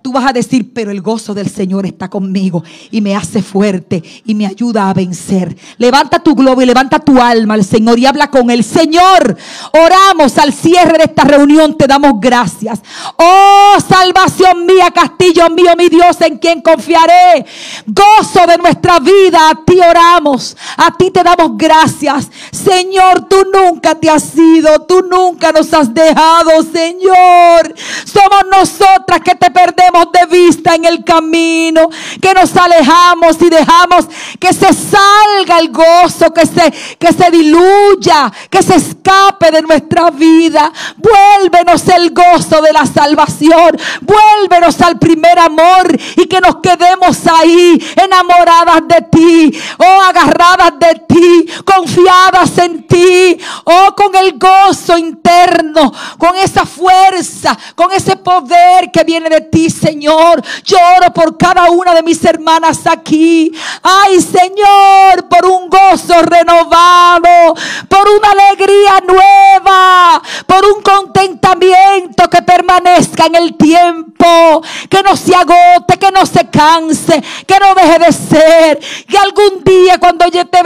tú vas a decir, pero el gozo del Señor está conmigo y me hace fuerte y me ayuda a vencer. Levanta tu globo y levanta tu alma al Señor y habla con el Señor. Oramos al cierre de esta reunión, te damos gracias. Oh, salvación mía, castillo mío, mi Dios, en quien confiaré. Gozo de nuestra vida, a ti oramos, a ti te damos gracias. Señor, tú nunca te has ido, tú nunca nos has dejado, Señor. Somos nosotras que te perdemos de vista en el camino, que nos alejamos y dejamos que se salga el gozo, que se, diluya, que se escape de nuestra vida. Vuélvenos el gozo de la salvación, vuélvenos al primer amor y que nos quedemos ahí enamoradas de ti, oh, agarradas de ti confiadas en ti, oh, con el gozo interno, con esa fuerza, con ese poder que viene de ti, Señor. Lloro por cada una de mis hermanas aquí. Ay, Señor, por un gozo renovado, por una alegría nueva, por un contentamiento que permanezca en el tiempo, que no se agote, que no se canse, que no deje de ser, que algún día cuando yo te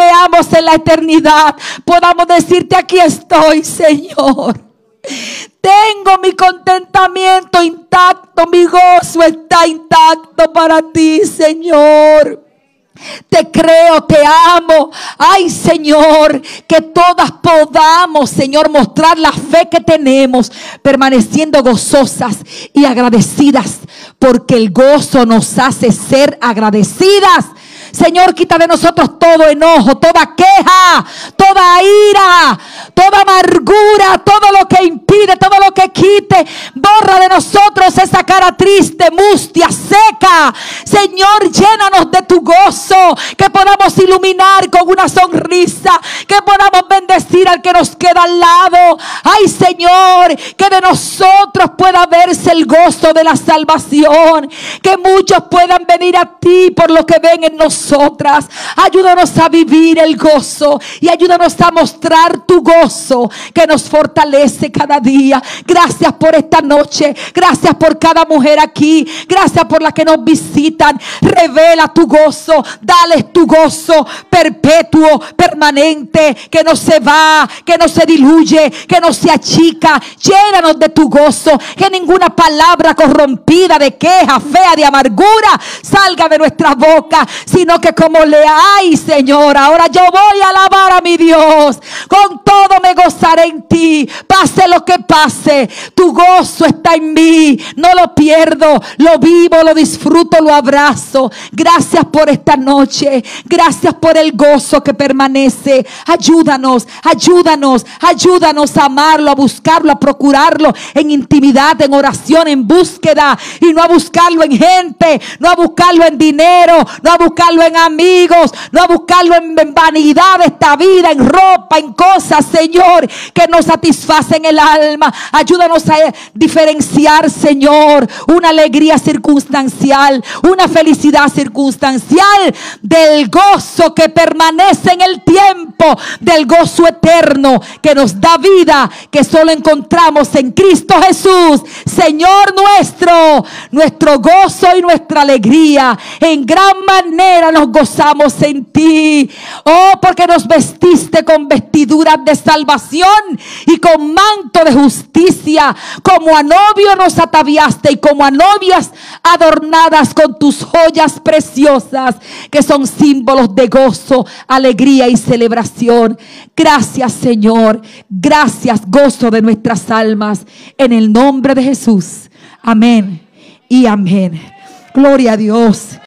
en la eternidad, podamos decirte, aquí estoy, Señor. Tengo mi contentamiento intacto, mi gozo está intacto para ti, Señor. Te creo, te amo. Ay, Señor, que todas podamos, Señor, mostrar la fe que tenemos, permaneciendo gozosas y agradecidas, porque el gozo nos hace ser agradecidas Señor, quita de nosotros todo enojo, toda queja, toda ira, toda amargura, todo lo que impide, todo lo que quite. Borra de nosotros esa cara triste, mustia, seca. Señor, llénanos de tu gozo, que podamos iluminar con una sonrisa, que podamos bendecir al que nos queda al lado. Ay, Señor, que de nosotros pueda verse el gozo de la salvación, que muchos puedan venir a ti por lo que ven en nosotros Ayúdanos a vivir el gozo y ayúdanos a mostrar tu gozo que nos fortalece cada día. Gracias por esta noche. Gracias por cada mujer aquí. Gracias por la que nos visitan. Revela tu gozo. Dale tu gozo perpetuo, permanente, que no se va, que no se diluye, que no se achica. Llénanos de tu gozo. Que ninguna palabra corrompida de queja, fea, de amargura salga de nuestra boca, sino que como le hay, Señor, ahora yo voy a alabar a mi Dios. Con todo me gozaré en ti. Pase lo que pase, tu gozo está en mí. No lo pierdo, lo vivo, lo disfruto, lo abrazo. Gracias por esta noche. Gracias por el gozo que permanece. Ayúdanos, ayúdanos, ayúdanos a amarlo, a buscarlo, a procurarlo en intimidad, en oración, en búsqueda. Y no a buscarlo en gente, no a buscarlo en dinero, no a buscarlo en amigos, no a buscarlo en, vanidad de esta vida, en ropa, en cosas, Señor, que nos satisfacen el alma. Ayúdanos a diferenciar, Señor, una alegría circunstancial, una felicidad circunstancial del gozo que permanece en el tiempo, del gozo eterno que nos da vida, que solo encontramos en Cristo Jesús, Señor nuestro, nuestro gozo y nuestra alegría. En gran manera nos gozamos en ti. Oh, porque nos vestiste con vestiduras de salvación y con manto de justicia. Como a novio nos ataviaste y como a novias adornadas con tus joyas preciosas, que son símbolos de gozo, alegría y celebración. Gracias, Señor. Gracias, gozo de nuestras almas. En el nombre de Jesús. Amén y amén. Gloria a Dios.